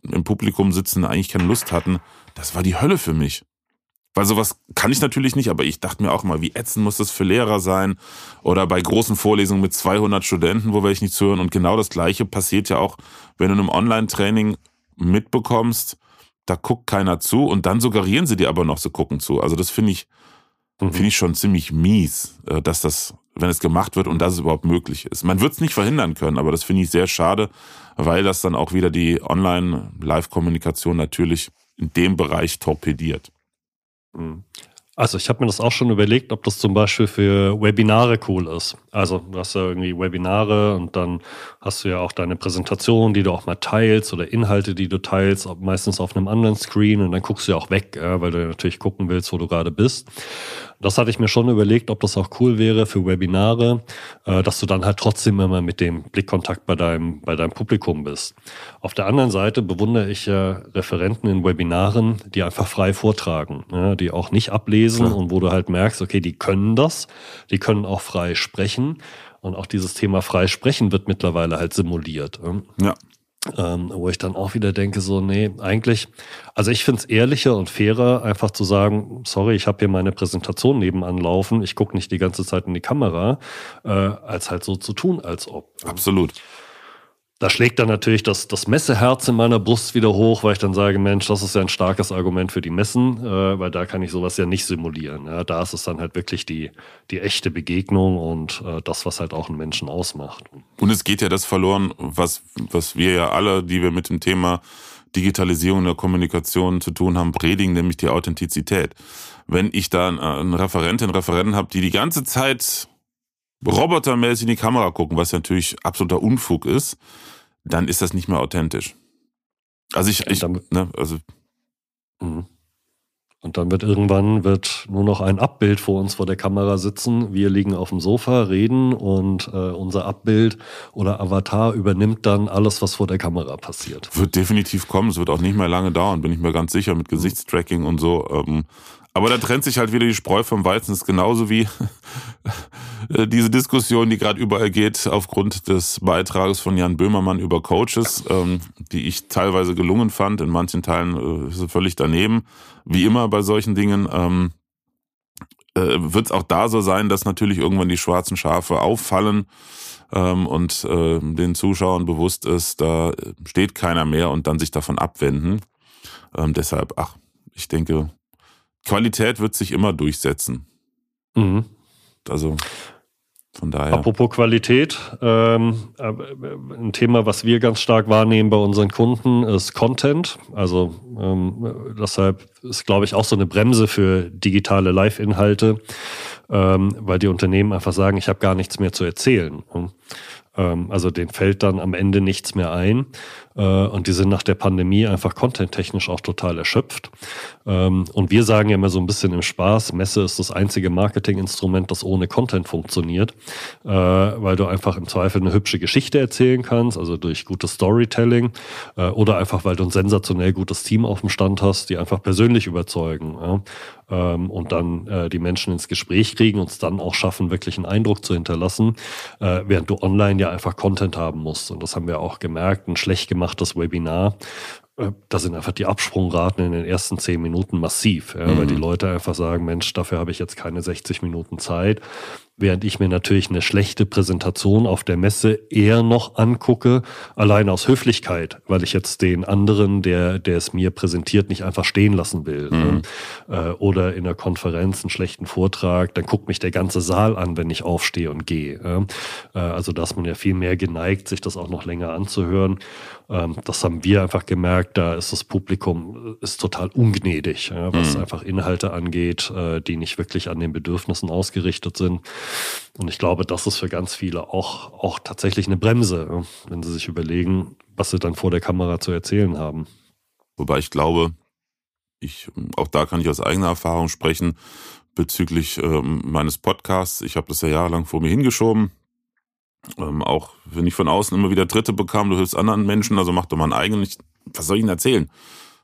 im Publikum sitzen, eigentlich keine Lust hatten, das war die Hölle für mich. Weil sowas kann ich natürlich nicht, aber ich dachte mir auch mal, wie ätzend muss das für Lehrer sein? Oder bei großen Vorlesungen mit 200 Studenten, wo welche nicht zuhören. Und genau das Gleiche passiert ja auch, wenn du in einem Online-Training mitbekommst, da guckt keiner zu und dann suggerieren sie dir aber noch, sie gucken zu. Also das finde ich, mhm. finde ich schon ziemlich mies, äh, dass das, wenn es gemacht wird und dass es überhaupt möglich ist. Man wird es nicht verhindern können, aber das finde ich sehr schade, weil das dann auch wieder die Online-Live-Kommunikation natürlich in dem Bereich torpediert. Mhm. Also ich habe mir das auch schon überlegt, ob das zum Beispiel für Webinare cool ist. Also du hast ja irgendwie Webinare und dann hast du ja auch deine Präsentation, die du auch mal teilst oder Inhalte, die du teilst, meistens auf einem anderen Screen und dann guckst du ja auch weg, weil du natürlich gucken willst, wo du gerade bist. Das hatte ich mir schon überlegt, ob das auch cool wäre für Webinare, äh, dass du dann halt trotzdem immer mit dem Blickkontakt bei deinem, bei deinem Publikum bist. Auf der anderen Seite bewundere ich ja Referenten in Webinaren, die einfach frei vortragen, ja, die auch nicht ablesen und wo du halt merkst, okay, die können das, die können auch frei sprechen. Und auch dieses Thema frei sprechen wird mittlerweile halt simuliert. Ja. Ähm, wo ich dann auch wieder denke, so, nee, eigentlich, also ich finde es ehrlicher und fairer, einfach zu sagen, sorry, ich habe hier meine Präsentation nebenan laufen, ich gucke nicht die ganze Zeit in die Kamera, äh, als halt so zu tun, als ob. Absolut da schlägt dann natürlich das, das Messeherz in meiner Brust wieder hoch, weil ich dann sage, Mensch, das ist ja ein starkes Argument für die Messen, äh, weil da kann ich sowas ja nicht simulieren. Ja. Da ist es dann halt wirklich die, die echte Begegnung und äh, das, was halt auch einen Menschen ausmacht. Und es geht ja das verloren, was, was wir ja alle, die wir mit dem Thema Digitalisierung der Kommunikation zu tun haben, predigen, nämlich die Authentizität. Wenn ich da einen Referentin, Referenten habe, die die ganze Zeit robotermäßig in die Kamera gucken, was natürlich absoluter Unfug ist, dann ist das nicht mehr authentisch. Also ich, ich ne, also. Mhm. Und dann wird irgendwann wird nur noch ein Abbild vor uns vor der Kamera sitzen. Wir liegen auf dem Sofa, reden und äh, unser Abbild oder Avatar übernimmt dann alles, was vor der Kamera passiert. Wird definitiv kommen. Es wird auch nicht mehr lange dauern, bin ich mir ganz sicher, mit Gesichtstracking und so. Ähm, aber da trennt sich halt wieder die Spreu vom Weizen. Das ist genauso wie äh, diese Diskussion, die gerade überall geht, aufgrund des Beitrages von Jan Böhmermann über Coaches, ähm, die ich teilweise gelungen fand. In manchen Teilen äh, völlig daneben. Wie immer bei solchen Dingen. Ähm, äh, wird es auch da so sein, dass natürlich irgendwann die schwarzen Schafe auffallen ähm, und äh, den Zuschauern bewusst ist, da steht keiner mehr und dann sich davon abwenden. Ähm, deshalb, ach, ich denke, Qualität wird sich immer durchsetzen. Mhm. Also von daher. Apropos Qualität, ähm, äh, ein Thema, was wir ganz stark wahrnehmen bei unseren Kunden, ist Content. Also ähm, deshalb ist, glaube ich, auch so eine Bremse für digitale Live-Inhalte, ähm, weil die Unternehmen einfach sagen, ich habe gar nichts mehr zu erzählen. Ähm, also denen fällt dann am Ende nichts mehr ein. Äh, und die sind nach der Pandemie einfach contenttechnisch auch total erschöpft. Ähm, und wir sagen ja immer so ein bisschen im Spaß, Messe ist das einzige Marketinginstrument, das ohne Content funktioniert, äh, weil du einfach im Zweifel eine hübsche Geschichte erzählen kannst, also durch gutes Storytelling äh, oder einfach, weil du ein sensationell gutes Team auf dem Stand hast, die einfach persönlich überzeugen ähm, und dann die Menschen ins Gespräch kriegen und es dann auch schaffen, wirklich einen Eindruck zu hinterlassen, während du online ja einfach Content haben musst. Und das haben wir auch gemerkt, ein schlecht gemacht gemachtes Webinar. Äh, da sind einfach die Absprungraten in den ersten zehn Minuten massiv, ja, mhm. weil die Leute einfach sagen, Mensch, dafür habe ich jetzt keine 60 Minuten Zeit. Während ich mir natürlich eine schlechte Präsentation auf der Messe eher noch angucke, allein aus Höflichkeit, weil ich jetzt den anderen, der, der es mir präsentiert, nicht einfach stehen lassen will. Ne? Mhm. Äh, oder in der Konferenz einen schlechten Vortrag, dann guckt mich der ganze Saal an, wenn ich aufstehe und gehe. Äh, also da ist man ja viel mehr geneigt, sich das auch noch länger anzuhören. Ähm, das haben wir einfach gemerkt, da ist das Publikum ist total ungnädig, was mhm. einfach Inhalte angeht, äh, die nicht wirklich an den Bedürfnissen ausgerichtet sind. Und ich glaube, das ist für ganz viele auch, auch tatsächlich eine Bremse, wenn sie sich überlegen, was sie dann vor der Kamera zu erzählen haben. Wobei ich glaube, ich, auch da kann ich aus eigener Erfahrung sprechen bezüglich ähm, meines Podcasts. Ich habe das ja jahrelang vor mir hingeschoben. Ähm, auch wenn ich von außen immer wieder Dritte bekam, du hilfst anderen Menschen, also mach doch mal einen eigenen. was soll ich denn erzählen?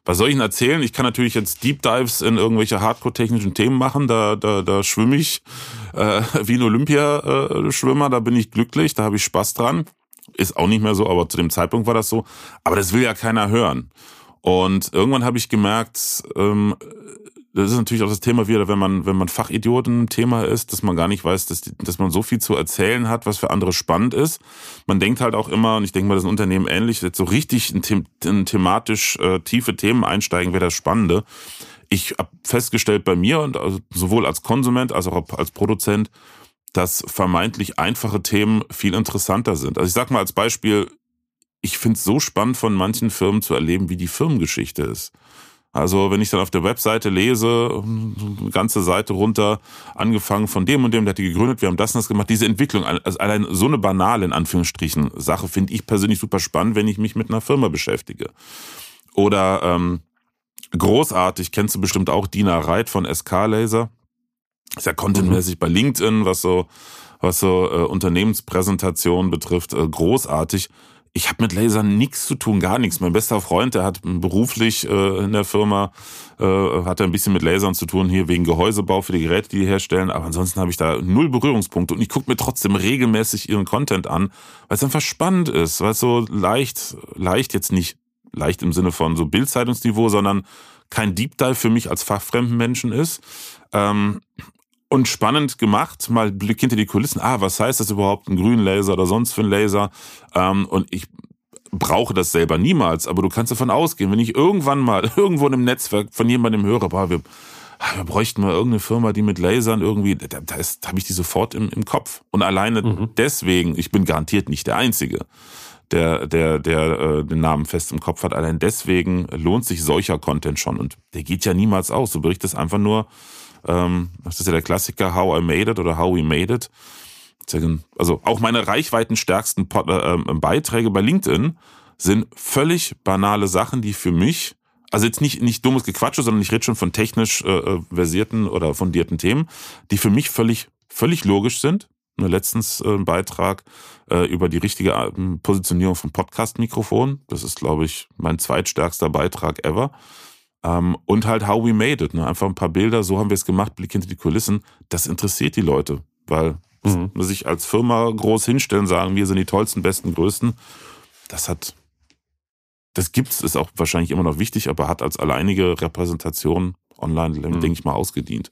was soll ich Ihnen erzählen? Ich kann natürlich jetzt Deep Dives in irgendwelche Hardcore-technischen Themen machen. Da, da, da schwimme ich äh, *laughs* wie ein Olympiaschwimmer. Da bin ich glücklich, da habe ich Spaß dran. Ist auch nicht mehr so, aber zu dem Zeitpunkt war das so. Aber das will ja keiner hören. Und irgendwann habe ich gemerkt, ähm, das ist natürlich auch das Thema wieder, wenn man, wenn man Fachidioten Thema ist, dass man gar nicht weiß, dass, dass man so viel zu erzählen hat, was für andere spannend ist. Man denkt halt auch immer, und ich denke mal, das ist ein Unternehmen ähnlich, jetzt so richtig in, in thematisch äh, tiefe Themen einsteigen wäre das Spannende. Ich habe festgestellt bei mir und also sowohl als Konsument als auch als Produzent, dass vermeintlich einfache Themen viel interessanter sind. Also ich sag mal als Beispiel, ich finde es so spannend von manchen Firmen zu erleben, wie die Firmengeschichte ist. Also wenn ich dann auf der Webseite lese, ganze Seite runter, angefangen von dem und dem, der hat die gegründet, wir haben das und das gemacht, diese Entwicklung, also allein so eine banale, in Anführungsstrichen, Sache finde ich persönlich super spannend, wenn ich mich mit einer Firma beschäftige. Oder ähm, großartig, kennst du bestimmt auch Dina Reit von SK Laser. Ist ja contentmäßig mhm. bei LinkedIn, was so, was so äh, Unternehmenspräsentationen betrifft, äh, großartig ich habe mit Lasern nichts zu tun, gar nichts. Mein bester Freund, der hat beruflich äh, in der Firma, äh, hat er ein bisschen mit Lasern zu tun, hier wegen Gehäusebau für die Geräte, die die herstellen. Aber ansonsten habe ich da null Berührungspunkte und ich gucke mir trotzdem regelmäßig ihren Content an, weil es einfach spannend ist, weil es so leicht, leicht jetzt nicht leicht im Sinne von so Bildzeitungsniveau, sondern kein Deep Dive für mich als fachfremden Menschen ist. Ähm, und spannend gemacht, mal Blick hinter die Kulissen. Ah, was heißt das überhaupt, ein grünen Laser oder sonst für ein Laser? Ähm, und ich brauche das selber niemals, aber du kannst davon ausgehen, wenn ich irgendwann mal *laughs* irgendwo in einem Netzwerk von jemandem höre, boah, wir, ah, wir bräuchten mal irgendeine Firma, die mit Lasern irgendwie, da, da, da habe ich die sofort im, im Kopf. Und alleine mhm. deswegen, ich bin garantiert nicht der Einzige, der, der, der äh, den Namen fest im Kopf hat. Allein deswegen lohnt sich solcher Content schon. Und der geht ja niemals aus. Du berichtest einfach nur ähm, das ist ja der Klassiker How I Made It oder How We Made It. Also auch meine reichweitenstärksten äh, ähm, Beiträge bei LinkedIn sind völlig banale Sachen, die für mich, also jetzt nicht, nicht dummes Gequatsche, sondern ich rede schon von technisch äh, äh, versierten oder fundierten Themen, die für mich völlig, völlig logisch sind. Nur letztens äh, ein Beitrag äh, über die richtige äh, Positionierung von Podcast-Mikrofon. Das ist, glaube ich, mein zweitstärkster Beitrag ever. Ähm, und halt How We Made It. Ne? Einfach ein paar Bilder, so haben wir es gemacht, Blick hinter die Kulissen. Das interessiert die Leute, weil mhm. sich als Firma groß hinstellen, sagen, wir sind die tollsten, besten, größten. Das hat, das gibt's, ist auch wahrscheinlich immer noch wichtig, aber hat als alleinige Repräsentation online, mhm. denke ich mal, ausgedient.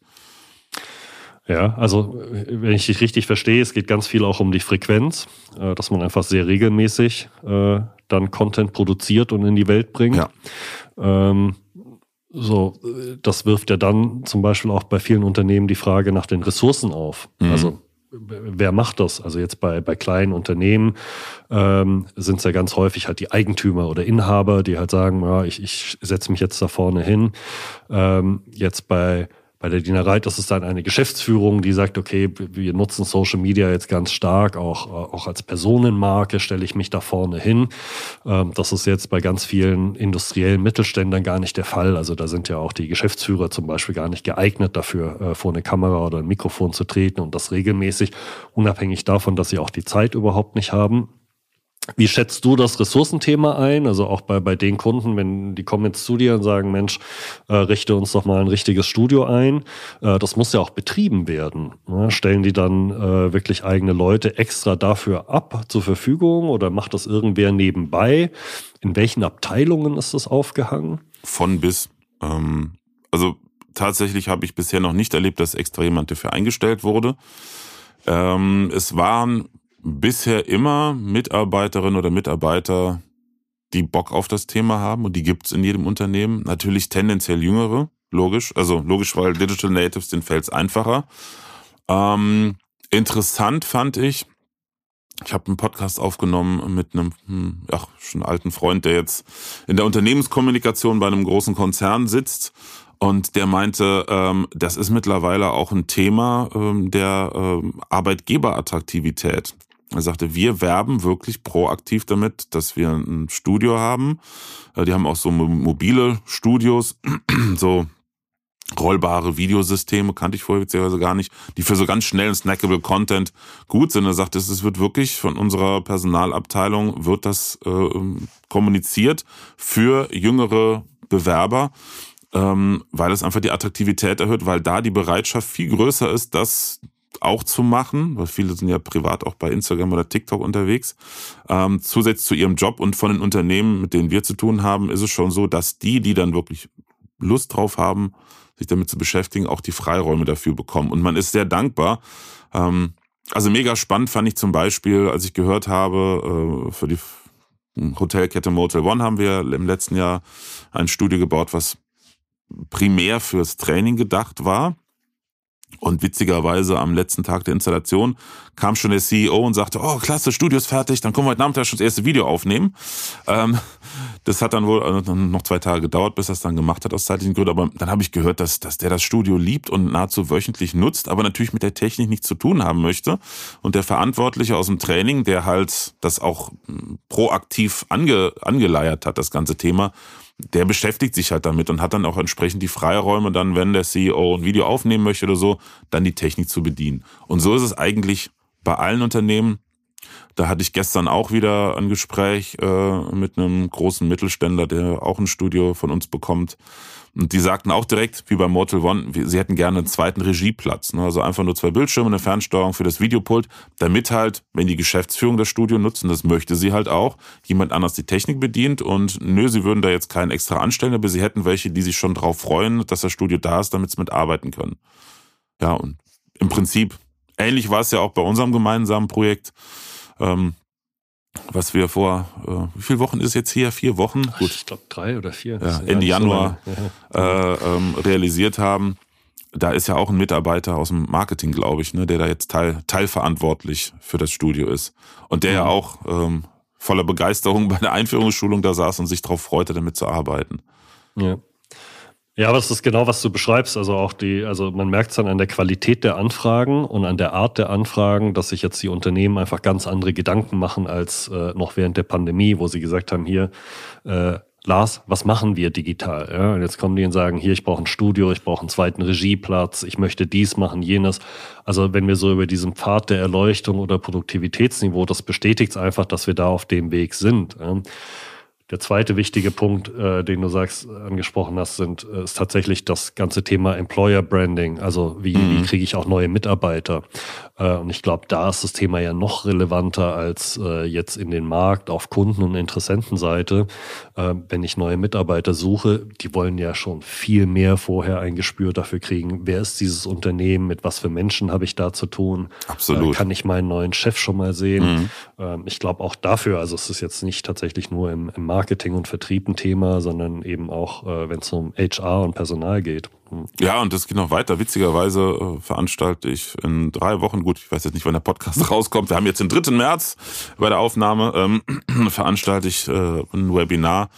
Ja, also wenn ich dich richtig verstehe, es geht ganz viel auch um die Frequenz, äh, dass man einfach sehr regelmäßig äh, dann Content produziert und in die Welt bringt. Ja. Ähm, so, das wirft ja dann zum Beispiel auch bei vielen Unternehmen die Frage nach den Ressourcen auf. Mhm. Also wer macht das? Also jetzt bei, bei kleinen Unternehmen ähm, sind es ja ganz häufig halt die Eigentümer oder Inhaber, die halt sagen, ja, ich, ich setze mich jetzt da vorne hin. Ähm, jetzt bei bei der Dienerei, das ist dann eine Geschäftsführung, die sagt, okay, wir nutzen Social Media jetzt ganz stark, auch, auch als Personenmarke stelle ich mich da vorne hin. Ähm, das ist jetzt bei ganz vielen industriellen Mittelständern gar nicht der Fall. Also da sind ja auch die Geschäftsführer zum Beispiel gar nicht geeignet dafür, äh, vor eine Kamera oder ein Mikrofon zu treten und das regelmäßig, unabhängig davon, dass sie auch die Zeit überhaupt nicht haben. Wie schätzt du das Ressourcenthema ein? Also auch bei, bei den Kunden, wenn die kommen jetzt zu dir und sagen, Mensch, äh, richte uns doch mal ein richtiges Studio ein. Äh, das muss ja auch betrieben werden. Ne? Stellen die dann äh, wirklich eigene Leute extra dafür ab zur Verfügung oder macht das irgendwer nebenbei? In welchen Abteilungen ist das aufgehangen? Von bis. Ähm, also tatsächlich habe ich bisher noch nicht erlebt, dass extra jemand dafür eingestellt wurde. Ähm, es waren bisher immer Mitarbeiterinnen oder Mitarbeiter, die Bock auf das Thema haben und die gibt's in jedem Unternehmen. Natürlich tendenziell jüngere, logisch. Also logisch, weil Digital Natives den fällt's einfacher. Ähm, interessant fand ich, ich habe einen Podcast aufgenommen mit einem hm, ja, schon alten Freund, der jetzt in der Unternehmenskommunikation bei einem großen Konzern sitzt und der meinte, ähm, das ist mittlerweile auch ein Thema ähm, der ähm, Arbeitgeberattraktivität. Er sagte, wir werben wirklich proaktiv damit, dass wir ein Studio haben. Äh, die haben auch so mobile Studios, *clears throat* so rollbare Videosysteme, kannte ich vorher beziehungsweise gar nicht, die für so ganz schnellen snackable Content gut sind. Er sagt, es wird wirklich von unserer Personalabteilung, wird das äh, kommuniziert für jüngere Bewerber, ähm, weil es einfach die Attraktivität erhöht, weil da die Bereitschaft viel größer ist, dass auch zu machen, weil viele sind ja privat auch bei Instagram oder TikTok unterwegs. Ähm, zusätzlich zu ihrem Job und von den Unternehmen, mit denen wir zu tun haben, ist es schon so, dass die, die dann wirklich Lust drauf haben, sich damit zu beschäftigen, auch die Freiräume dafür bekommen. Und man ist sehr dankbar. Ähm, also mega spannend fand ich zum Beispiel, als ich gehört habe, äh, für die Hotelkette Motel One haben wir im letzten Jahr ein Studio gebaut, was primär fürs Training gedacht war. Und witzigerweise am letzten Tag der Installation kam schon der CEO und sagte, oh klasse, Studio ist fertig, dann können wir heute Nachmittag schon das erste Video aufnehmen. Ähm, Das hat dann wohl äh, noch zwei Tage gedauert, bis er es dann gemacht hat aus zeitlichen Gründen. Aber dann habe ich gehört, dass, dass der das Studio liebt und nahezu wöchentlich nutzt, aber natürlich mit der Technik nichts zu tun haben möchte. Und der Verantwortliche aus dem Training, der halt das auch hm, proaktiv ange, angeleiert hat, das ganze Thema, der beschäftigt sich halt damit und hat dann auch entsprechend die Freiräume, dann, wenn der CEO ein Video aufnehmen möchte oder so, dann die Technik zu bedienen. Und so ist es eigentlich bei allen Unternehmen. Da hatte ich gestern auch wieder ein Gespräch äh, mit einem großen Mittelständler, der auch ein Studio von uns bekommt. Und die sagten auch direkt, wie bei Mortal One, sie hätten gerne einen zweiten Regieplatz. Ne? Also einfach nur zwei Bildschirme, eine Fernsteuerung für das Videopult, damit halt, wenn die Geschäftsführung das Studio nutzen, das möchte sie halt auch, jemand anders die Technik bedient. Und nö, sie würden da jetzt keinen extra anstellen, aber sie hätten welche, die sich schon drauf freuen, dass das Studio da ist, damit sie mitarbeiten können. Ja, und im Prinzip, ähnlich war es ja auch bei unserem gemeinsamen Projekt. Ähm, was wir vor, äh, wie viele Wochen ist jetzt hier? Vier Wochen? Gut. Ich glaube drei oder vier. Ja, Ende Januar so äh, ähm, realisiert haben. Da ist ja auch ein Mitarbeiter aus dem Marketing, glaube ich, ne, der da jetzt teil, teilverantwortlich für das Studio ist. Und der mhm. ja auch ähm, voller Begeisterung *laughs* bei der Einführungsschulung da saß und sich darauf freute, damit zu arbeiten. Ja. Ja, aber es ist genau, was du beschreibst. Also auch die, also man merkt es dann an der Qualität der Anfragen und an der Art der Anfragen, dass sich jetzt die Unternehmen einfach ganz andere Gedanken machen als äh, noch während der Pandemie, wo sie gesagt haben, hier, äh, Lars, was machen wir digital? Ja, und jetzt kommen die und sagen, hier, ich brauche ein Studio, ich brauche einen zweiten Regieplatz, ich möchte dies machen, jenes. Also wenn wir so über diesen Pfad der Erleuchtung oder Produktivitätsniveau, das bestätigt einfach, dass wir da auf dem Weg sind. Ja. Der zweite wichtige Punkt, äh, den du sagst, angesprochen hast, sind, äh, ist tatsächlich das ganze Thema Employer Branding. Also wie, mhm. wie kriege ich auch neue Mitarbeiter? Äh, und ich glaube, da ist das Thema ja noch relevanter als äh, jetzt in den Markt auf Kunden- und Interessentenseite. Äh, wenn ich neue Mitarbeiter suche, die wollen ja schon viel mehr vorher ein Gespür dafür kriegen, wer ist dieses Unternehmen, mit was für Menschen habe ich da zu tun? Absolut. Kann ich meinen neuen Chef schon mal sehen? Mhm. Ähm, ich glaube auch dafür, also es ist jetzt nicht tatsächlich nur im, Marketing und Vertrieb ein Thema, sondern eben auch, wenn es um HR und Personal geht. Ja, und das geht noch weiter. Witzigerweise äh, veranstalte ich in drei Wochen, gut, ich weiß jetzt nicht, wann der Podcast *laughs* rauskommt, wir haben jetzt den 3. März bei der Aufnahme, ähm, *clears throat* veranstalte ich äh, ein Webinar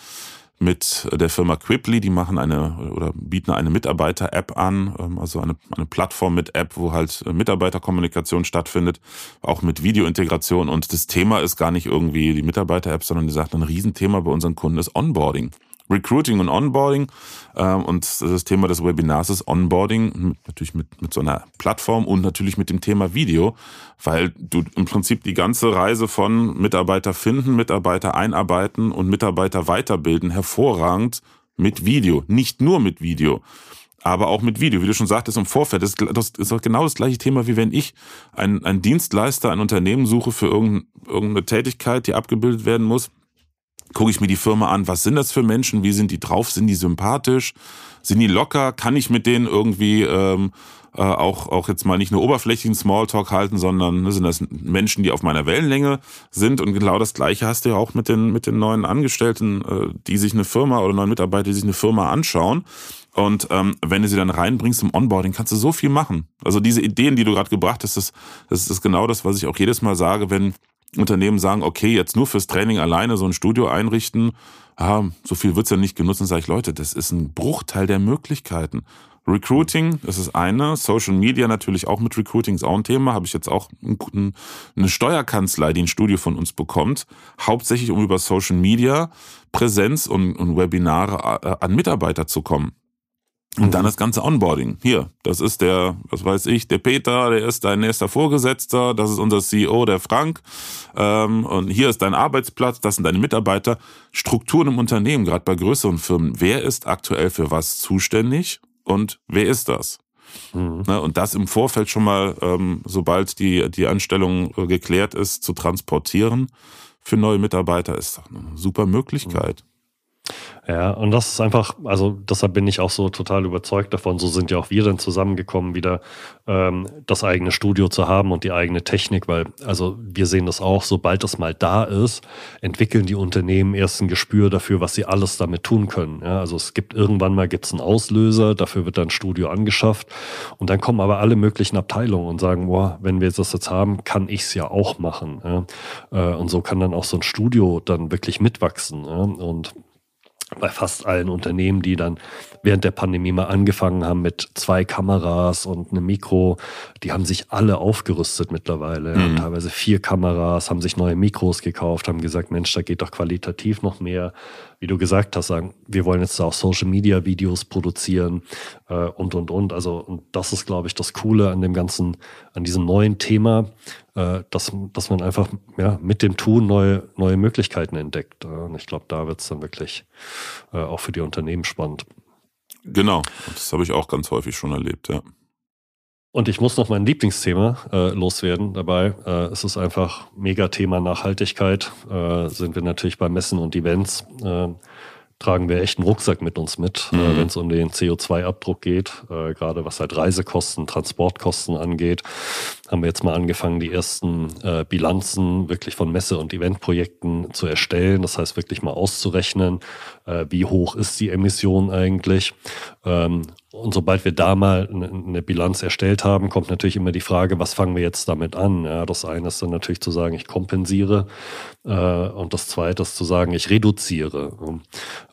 mit der Firma Quiply. Die machen eine oder bieten eine Mitarbeiter-App an, ähm, also eine, eine Plattform mit App, wo halt Mitarbeiterkommunikation stattfindet, auch mit Videointegration. Und das Thema ist gar nicht irgendwie die Mitarbeiter-App, sondern die sagt, ein Riesenthema bei unseren Kunden ist Onboarding. Recruiting und Onboarding. Ähm, und das Thema des Webinars ist Onboarding, natürlich mit, mit so einer Plattform und natürlich mit dem Thema Video, weil du im Prinzip die ganze Reise von Mitarbeiter finden, Mitarbeiter einarbeiten und Mitarbeiter weiterbilden hervorragend mit Video. Nicht nur mit Video aber auch mit Video, wie du schon sagtest im Vorfeld. Das, ist doch genau das gleiche Thema, wie wenn ich einen, einen Dienstleister, ein Unternehmen suche für irgendeine Tätigkeit, die abgebildet werden muss gucke ich mir die Firma an, was sind das für Menschen, wie sind die drauf, sind die sympathisch, sind die locker, kann ich mit denen irgendwie ähm, äh, auch, auch jetzt mal nicht nur oberflächlichen Smalltalk halten, sondern ne, sind das Menschen, die auf meiner Wellenlänge sind und genau das gleiche hast du ja auch mit den, mit den neuen Angestellten, äh, die sich eine Firma oder neuen Mitarbeiter, die sich eine Firma anschauen. Und ähm, wenn du sie dann reinbringst im Onboarding, kannst du so viel machen. Also diese Ideen, die du gerade gebracht hast, das, das ist genau das, was ich auch jedes Mal sage, wenn Unternehmen sagen, okay, jetzt nur fürs Training alleine so ein Studio einrichten, ah, so viel wird's ja nicht genutzt. Dann sage ich, Leute, das ist ein Bruchteil der Möglichkeiten. Recruiting, das ist eine. Social Media natürlich auch mit Recruiting ist auch ein Thema. Habe ich jetzt auch eine Steuerkanzlei, die ein Studio von uns bekommt, hauptsächlich um über Social Media Präsenz und, Webinare äh, an Mitarbeiter zu kommen. Und dann das ganze Onboarding. Hier, das ist der, was weiß ich, der Peter, der ist dein nächster Vorgesetzter, das ist unser CEO, der Frank. Ähm, und hier ist dein Arbeitsplatz, das sind deine Mitarbeiter. Strukturen im Unternehmen, gerade bei größeren Firmen. Wer ist aktuell für was zuständig und wer ist das? Mhm. Ne, und das im Vorfeld schon mal, ähm, sobald die, die Anstellung äh, geklärt ist, zu transportieren für neue Mitarbeiter, ist doch eine super Möglichkeit. Mhm. Ja, und das ist einfach, also deshalb bin ich auch so total überzeugt davon. So sind ja auch wir dann zusammengekommen, wieder ähm, das eigene Studio zu haben und die eigene Technik, weil, also wir sehen das auch, sobald das mal da ist, entwickeln die Unternehmen erst ein Gespür dafür, was sie alles damit tun können. Ja, also es gibt irgendwann mal gibt's einen Auslöser, dafür wird dann ein Studio angeschafft und dann kommen aber alle möglichen Abteilungen und sagen, boah, wenn wir das jetzt haben, kann ich's ja auch machen. Ja? Äh, und so kann dann auch so ein Studio dann wirklich mitwachsen. Ja? Und bei fast allen Unternehmen, die dann während der Pandemie mal angefangen haben mit zwei Kameras und einem Mikro, die haben sich alle aufgerüstet mittlerweile. Mhm. teilweise vier Kameras, haben sich neue Mikros gekauft, haben gesagt, Mensch, da geht doch qualitativ noch mehr. Wie du gesagt hast, sagen, wir wollen jetzt auch Social Media Videos produzieren äh, und und und. Also und das ist, glaube ich, das Coole an dem ganzen, an diesem neuen Thema, äh, dass, dass man einfach ja, mit dem Tun neue, neue Möglichkeiten entdeckt. Und ich glaube, da wird es dann wirklich äh, auch für die Unternehmen spannend. Genau, das habe ich auch ganz häufig schon erlebt, ja. Und ich muss noch mein Lieblingsthema äh, loswerden dabei. Äh, es ist einfach mega Thema Nachhaltigkeit. Äh, sind wir natürlich bei Messen und Events. Äh, tragen wir echt einen Rucksack mit uns mit, äh, mhm. äh, wenn es um den CO2-Abdruck geht, äh, gerade was halt Reisekosten, Transportkosten angeht. Haben wir jetzt mal angefangen, die ersten äh, Bilanzen wirklich von Messe- und Eventprojekten zu erstellen. Das heißt, wirklich mal auszurechnen, äh, wie hoch ist die Emission eigentlich. Ähm, und sobald wir da mal eine Bilanz erstellt haben, kommt natürlich immer die Frage, was fangen wir jetzt damit an? Ja, das eine ist dann natürlich zu sagen, ich kompensiere. Äh, und das zweite ist zu sagen, ich reduziere.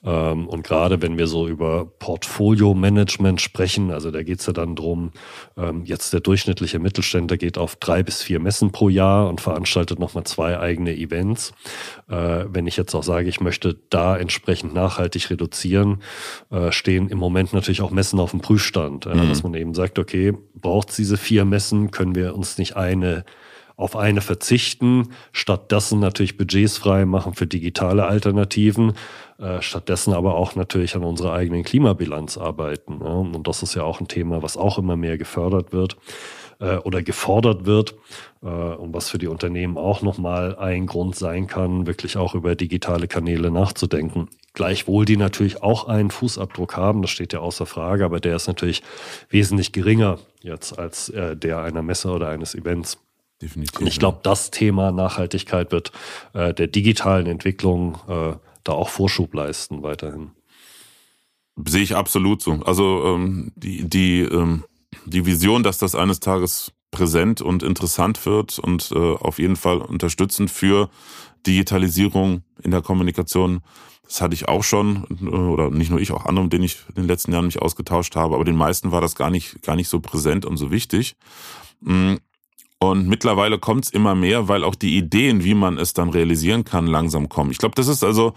Ähm, und gerade wenn wir so über Portfolio-Management sprechen, also da geht es ja dann drum, ähm, jetzt der durchschnittliche Mittelständler geht auf drei bis vier Messen pro Jahr und veranstaltet nochmal zwei eigene Events. Äh, wenn ich jetzt auch sage, ich möchte da entsprechend nachhaltig reduzieren, äh, stehen im Moment natürlich auch Messen auf dem Prüfstand, mhm. dass man eben sagt, okay, braucht es diese vier Messen, können wir uns nicht eine auf eine verzichten, stattdessen natürlich Budgets frei machen für digitale Alternativen, äh, stattdessen aber auch natürlich an unserer eigenen Klimabilanz arbeiten. Ja? Und das ist ja auch ein Thema, was auch immer mehr gefördert wird äh, oder gefordert wird äh, und was für die Unternehmen auch nochmal ein Grund sein kann, wirklich auch über digitale Kanäle nachzudenken. Gleichwohl die natürlich auch einen Fußabdruck haben, das steht ja außer Frage, aber der ist natürlich wesentlich geringer jetzt als äh, der einer Messe oder eines Events. Definitiv. Und ich glaube, das Thema Nachhaltigkeit wird äh, der digitalen Entwicklung äh, da auch Vorschub leisten weiterhin. Sehe ich absolut so. Also ähm, die, die, ähm, die Vision, dass das eines Tages präsent und interessant wird und äh, auf jeden Fall unterstützend für Digitalisierung in der Kommunikation, das hatte ich auch schon, äh, oder nicht nur ich, auch andere, mit denen ich in den letzten Jahren mich ausgetauscht habe, aber den meisten war das gar nicht, gar nicht so präsent und so wichtig. Mm, und mittlerweile kommt es immer mehr, weil auch die Ideen, wie man es dann realisieren kann, langsam kommen. Ich glaube, das ist also,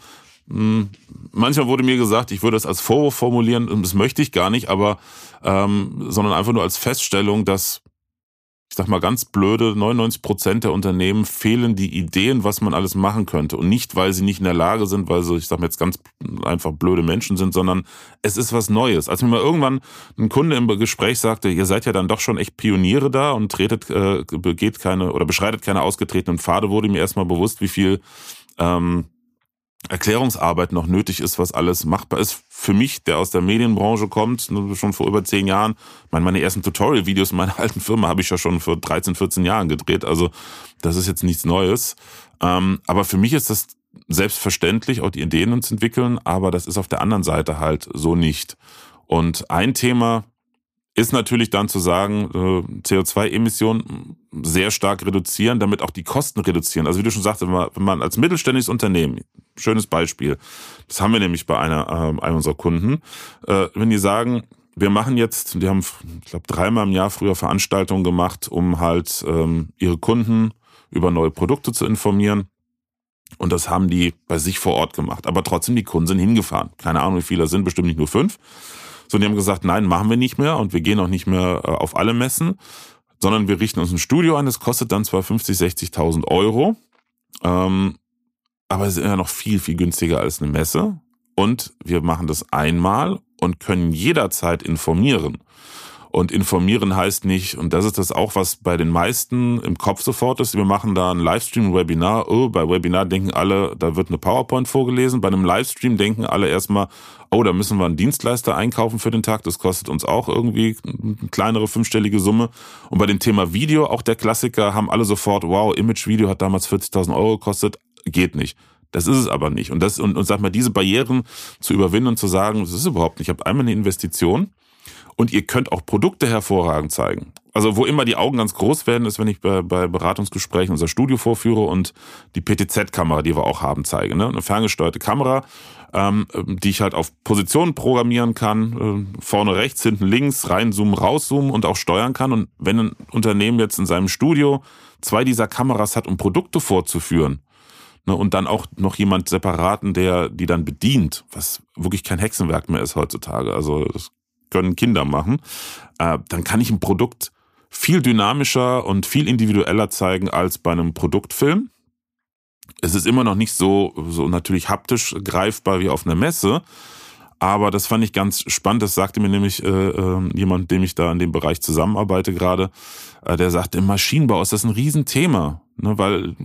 manchmal wurde mir gesagt, ich würde das als Vorwurf formulieren, und das möchte ich gar nicht, aber ähm, sondern einfach nur als Feststellung, dass ich sag mal ganz blöde, 99 Prozent der Unternehmen fehlen die Ideen, was man alles machen könnte. Und nicht, weil sie nicht in der Lage sind, weil sie, ich sag mal jetzt ganz einfach blöde Menschen sind, sondern es ist was Neues. Als mir mal irgendwann ein Kunde im Gespräch sagte, ihr seid ja dann doch schon echt Pioniere da und tretet, äh, begeht keine oder beschreitet keine ausgetretenen Pfade, wurde mir erstmal bewusst, wie viel ähm, Erklärungsarbeit noch nötig ist, was alles machbar ist. Für mich, der aus der Medienbranche kommt, ne, schon vor über zehn Jahren, meine, meine ersten Tutorial-Videos in meiner *laughs* alten Firma habe ich ja schon vor 13, 14 Jahren gedreht. Also das ist jetzt nichts Neues. Ähm, aber für mich ist das selbstverständlich, auch die Ideen uns entwickeln, aber das ist auf der anderen Seite halt so nicht. Und ein Thema, ist natürlich dann zu sagen, äh, CO2-Emissionen sehr stark reduzieren, damit auch die Kosten reduzieren. Also wie du schon sagst, wenn man, als mittelständisches Unternehmen, schönes Beispiel, das haben wir nämlich bei einer, äh, einem unserer Kunden, äh, wenn die sagen, wir machen jetzt, die haben, ich glaube, dreimal im Jahr früher Veranstaltungen gemacht, um halt ähm, ihre Kunden über neue Produkte zu informieren. Und das haben die bei sich vor Ort gemacht. Aber trotzdem, die Kunden sind hingefahren. Keine Ahnung, wie viele das sind, bestimmt nicht nur fünf. So, die haben gesagt, nein, machen wir nicht mehr und wir gehen auch nicht mehr äh, auf alle Messen, sondern wir richten uns ein Studio ein. Das kostet dann zwar 50, 60.000 Euro, ähm, aber es ist ja noch viel, viel günstiger als eine Messe. Und wir machen das einmal und können jederzeit informieren. Und informieren heißt nicht, und das ist das auch, was bei den meisten im Kopf sofort ist, wir machen da ein Livestream-Webinar. Oh, bei Webinar denken alle, da wird eine PowerPoint vorgelesen. Bei einem Livestream denken alle erstmal, oh, da müssen wir einen Dienstleister einkaufen für den Tag. Das kostet uns auch irgendwie eine kleinere fünfstellige Summe. Und bei dem Thema Video, auch der Klassiker, haben alle sofort, wow, Image-Video hat damals 40.000 Euro gekostet. Geht nicht. Das ist es aber nicht. Und das, und, und sag mal, diese Barrieren zu überwinden und zu sagen, das ist überhaupt nicht. Ich habe einmal eine Investition und ihr könnt auch Produkte hervorragend zeigen. Also wo immer die Augen ganz groß werden, ist, wenn ich bei, bei Beratungsgesprächen unser Studio vorführe und die PTZ-Kamera, die wir auch haben, zeige. Ne? Eine ferngesteuerte Kamera, ähm, die ich halt auf Positionen programmieren kann, äh, vorne rechts, hinten links, reinzoomen, rauszoomen und auch steuern kann. Und wenn ein Unternehmen jetzt in seinem Studio zwei dieser Kameras hat, um Produkte vorzuführen, ne, und dann auch noch jemand separaten, der die dann bedient, was wirklich kein Hexenwerk mehr ist heutzutage. Also das können Kinder machen. Äh, dann kann ich ein Produkt viel dynamischer und viel individueller zeigen als bei einem Produktfilm. Es ist immer noch nicht so, so natürlich haptisch greifbar wie auf einer Messe, aber das fand ich ganz spannend. Das sagte mir nämlich äh, äh, jemand, dem ich da in dem Bereich zusammenarbeite gerade. Äh, der sagte, im Maschinenbau ist das ein Riesenthema. Ne, weil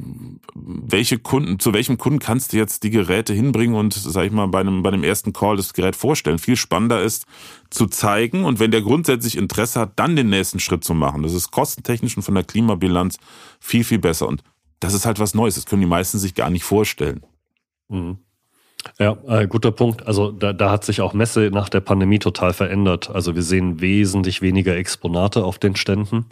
welche Kunden, zu welchem Kunden kannst du jetzt die Geräte hinbringen und, sag ich mal, bei einem, bei dem ersten Call das Gerät vorstellen? Viel spannender ist zu zeigen und wenn der grundsätzlich Interesse hat, dann den nächsten Schritt zu machen. Das ist kostentechnisch und von der Klimabilanz viel, viel besser. Und das ist halt was Neues. Das können die meisten sich gar nicht vorstellen. Mhm. Ja, äh, guter Punkt. Also da, da hat sich auch Messe nach der Pandemie total verändert. Also wir sehen wesentlich weniger Exponate auf den Ständen,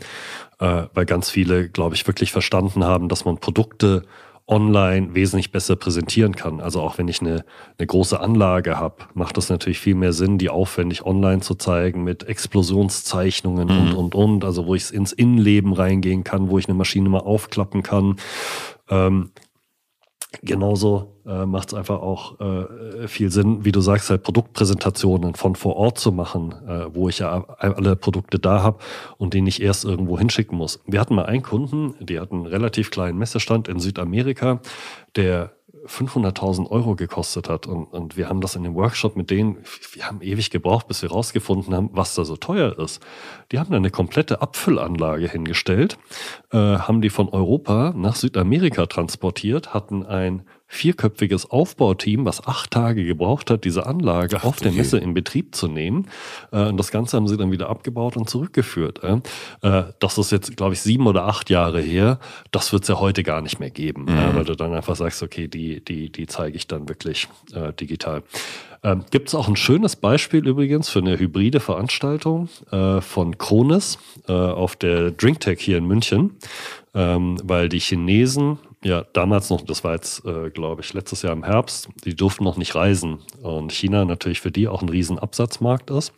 äh, weil ganz viele, glaube ich, wirklich verstanden haben, dass man Produkte online wesentlich besser präsentieren kann. Also auch wenn ich eine, eine große Anlage habe, macht das natürlich viel mehr Sinn, die aufwendig online zu zeigen mit Explosionszeichnungen mhm. und, und, und. Also wo ich ins Innenleben reingehen kann, wo ich eine Maschine mal aufklappen kann. Ähm, genauso äh, macht es einfach auch äh, viel Sinn, wie du sagst, halt Produktpräsentationen von vor Ort zu machen, äh, wo ich ja alle Produkte da habe und die nicht erst irgendwo hinschicken muss. Wir hatten mal einen Kunden, die hatten einen relativ kleinen Messestand in Südamerika, der 500.000 Euro gekostet hat. Und, und wir haben das in dem Workshop mit denen, wir haben ewig gebraucht, bis wir rausgefunden haben, was da so teuer ist. Die haben da eine komplette Abfüllanlage hingestellt, äh, haben die von Europa nach Südamerika transportiert, hatten ein vierköpfiges Aufbauteam, was acht Tage gebraucht hat, diese Anlage Ach, auf der Messe in Betrieb zu nehmen. Äh, und das Ganze haben sie dann wieder abgebaut und zurückgeführt. Äh, das ist jetzt, glaube ich, sieben oder acht Jahre her. Das wird es ja heute gar nicht mehr geben, mhm. weil du dann einfach sagst, okay, die, die, die zeige ich dann wirklich äh, digital. Ähm, Gibt es auch ein schönes Beispiel übrigens für eine hybride Veranstaltung äh, von Kronis äh, auf der DrinkTech hier in München, ähm, weil die Chinesen ja, damals noch, das war jetzt, äh, glaube ich, letztes Jahr im Herbst, die durften noch nicht reisen. Und China natürlich für die auch ein riesen Absatzmarkt ist.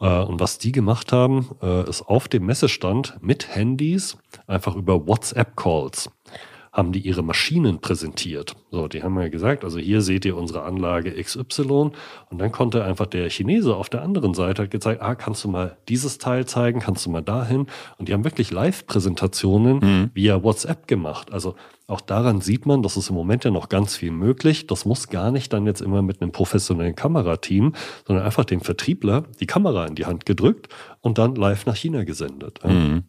Äh, und was die gemacht haben, äh, ist auf dem Messestand mit Handys einfach über WhatsApp-Calls haben die ihre Maschinen präsentiert. So, die haben ja gesagt, also hier seht ihr unsere Anlage XY und dann konnte einfach der Chinese auf der anderen Seite hat gezeigt, ah, kannst du mal dieses Teil zeigen, kannst du mal dahin und die haben wirklich Live-Präsentationen mhm. via WhatsApp gemacht. Also auch daran sieht man, dass es im Moment ja noch ganz viel möglich. Das muss gar nicht dann jetzt immer mit einem professionellen Kamerateam, sondern einfach dem Vertriebler die Kamera in die Hand gedrückt und dann live nach China gesendet. Mhm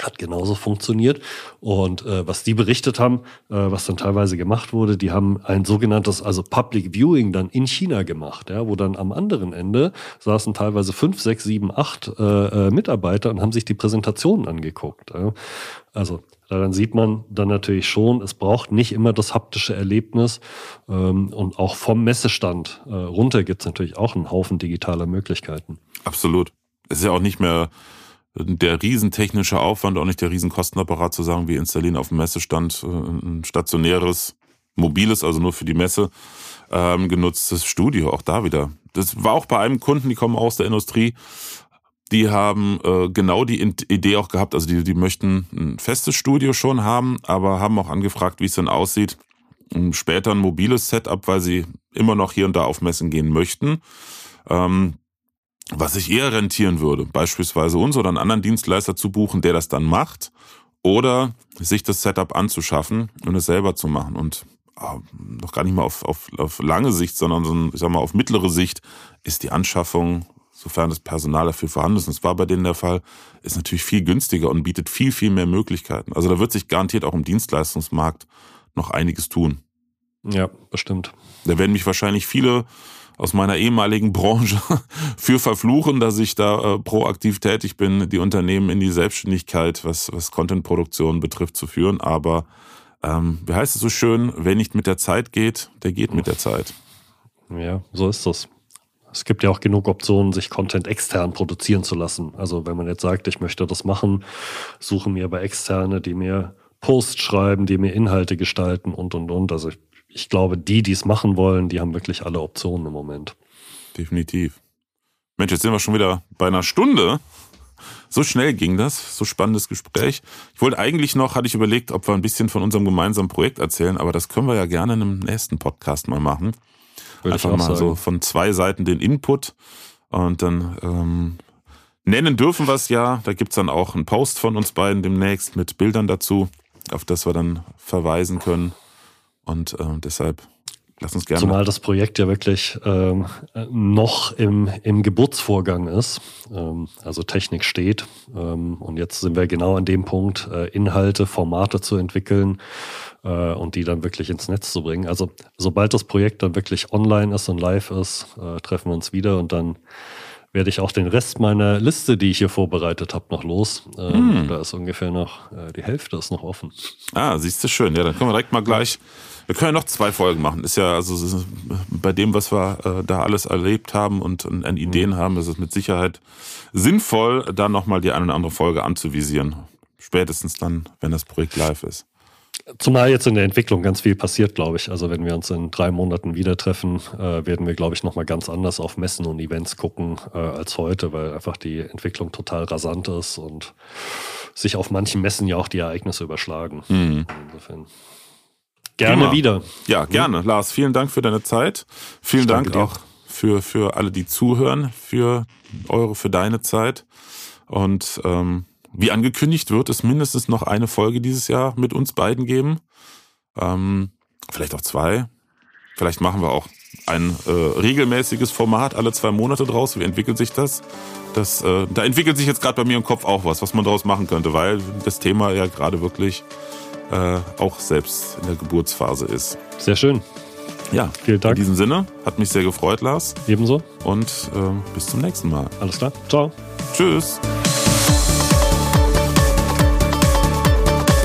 hat genauso funktioniert. Und äh, was die berichtet haben, äh, was dann teilweise gemacht wurde, die haben ein sogenanntes, also Public Viewing dann in China gemacht, ja, wo dann am anderen Ende saßen teilweise fünf, sechs, sieben, acht äh, äh, Mitarbeiter und haben sich die Präsentationen angeguckt. Ja. Also daran sieht man dann natürlich schon, es braucht nicht immer das haptische Erlebnis. Ähm, und auch vom Messestand äh, runter gibt es natürlich auch einen Haufen digitaler Möglichkeiten. Absolut. Es ist ja auch nicht mehr der riesentechnische Aufwand, auch nicht der Riesenkostenapparat zu sagen, wir installieren auf dem Messestand äh, ein stationäres, mobiles, also nur für die Messe ähm, genutztes Studio, auch da wieder. Das war auch bei einem Kunden, die kommen aus der Industrie, die haben äh, genau die Idee auch gehabt, also die, die möchten ein festes Studio schon haben, aber haben auch angefragt, wie es denn aussieht. Später ein mobiles Setup, weil sie immer noch hier und da auf Messen gehen möchten. Ähm, was sich eher rentieren würde, beispielsweise uns oder einen anderen Dienstleister zu buchen, der das dann macht, oder sich das Setup anzuschaffen und es selber zu machen. Und äh, noch gar nicht mal auf, auf, auf lange Sicht, sondern so, ich sag mal, auf mittlere Sicht ist die Anschaffung, sofern das Personal dafür vorhanden ist, und das war bei denen der Fall, ist natürlich viel günstiger und bietet viel, viel mehr Möglichkeiten. Also da wird sich garantiert auch im Dienstleistungsmarkt noch einiges tun. Ja, bestimmt. Da werden mich wahrscheinlich viele aus meiner ehemaligen Branche *laughs* für verfluchen, dass ich da äh, proaktiv tätig bin, die Unternehmen in die Selbstständigkeit, was, was Contentproduktion betrifft, zu führen. Aber ähm, wie heißt es so schön, wer nicht mit der Zeit geht, der geht mit der Zeit. Ja, so ist das. es gibt ja auch genug Optionen, sich Content extern produzieren zu lassen. Also wenn man jetzt sagt, ich möchte das machen, suche mir aber Externe, die mir Posts schreiben, die mir Inhalte gestalten und, und, und. Also ich, ich glaube, die, die es machen wollen, die haben wirklich alle Optionen im Moment. Definitiv. Mensch, jetzt sind wir schon wieder bei einer Stunde. So schnell ging das, so spannendes Gespräch. Ich wollte eigentlich noch, hatte ich überlegt, ob wir ein bisschen von unserem gemeinsamen Projekt erzählen, aber das können wir ja gerne in einem nächsten Podcast mal machen. Würde Einfach mal sagen. so von zwei Seiten den Input und dann ähm, nennen dürfen wir es ja. Da gibt's dann auch einen Post von uns beiden demnächst mit Bildern dazu, auf das wir dann verweisen können. Und äh, deshalb Lass uns gerne. Zumal das Projekt ja wirklich ähm, noch im, im Geburtsvorgang ist. Ähm, also Technik steht. Ähm, und jetzt sind wir genau an dem Punkt, äh, Inhalte, Formate zu entwickeln äh, und die dann wirklich ins Netz zu bringen. Also sobald das Projekt dann wirklich online ist und live ist, äh, treffen wir uns wieder und dann werde ich auch den Rest meiner Liste, die ich hier vorbereitet habe, noch los. Ähm, hm. Da ist ungefähr noch, äh, die Hälfte ist noch offen. Ah, siehst du schön. Ja, dann können wir direkt mal gleich wir können ja noch zwei Folgen machen. Ist ja also bei dem, was wir äh, da alles erlebt haben und an Ideen mhm. haben, ist es mit Sicherheit sinnvoll, da nochmal die eine oder andere Folge anzuvisieren. Spätestens dann, wenn das Projekt live ist. Zumal jetzt in der Entwicklung ganz viel passiert, glaube ich. Also wenn wir uns in drei Monaten wieder treffen, äh, werden wir, glaube ich, nochmal ganz anders auf Messen und Events gucken äh, als heute, weil einfach die Entwicklung total rasant ist und sich auf manchen Messen ja auch die Ereignisse überschlagen. Mhm. Insofern. Gerne Prima. wieder. Ja, gerne. Lars, vielen Dank für deine Zeit. Vielen Dank auch für, für alle, die zuhören, für eure, für deine Zeit. Und ähm, wie angekündigt wird es mindestens noch eine Folge dieses Jahr mit uns beiden geben. Ähm, vielleicht auch zwei. Vielleicht machen wir auch ein äh, regelmäßiges Format alle zwei Monate draus. Wie entwickelt sich das? das äh, da entwickelt sich jetzt gerade bei mir im Kopf auch was, was man daraus machen könnte, weil das Thema ja gerade wirklich äh, auch selbst in der Geburtsphase ist. Sehr schön. Ja, vielen Dank. In diesem Sinne, hat mich sehr gefreut, Lars. Ebenso. Und äh, bis zum nächsten Mal. Alles klar. Ciao. Tschüss.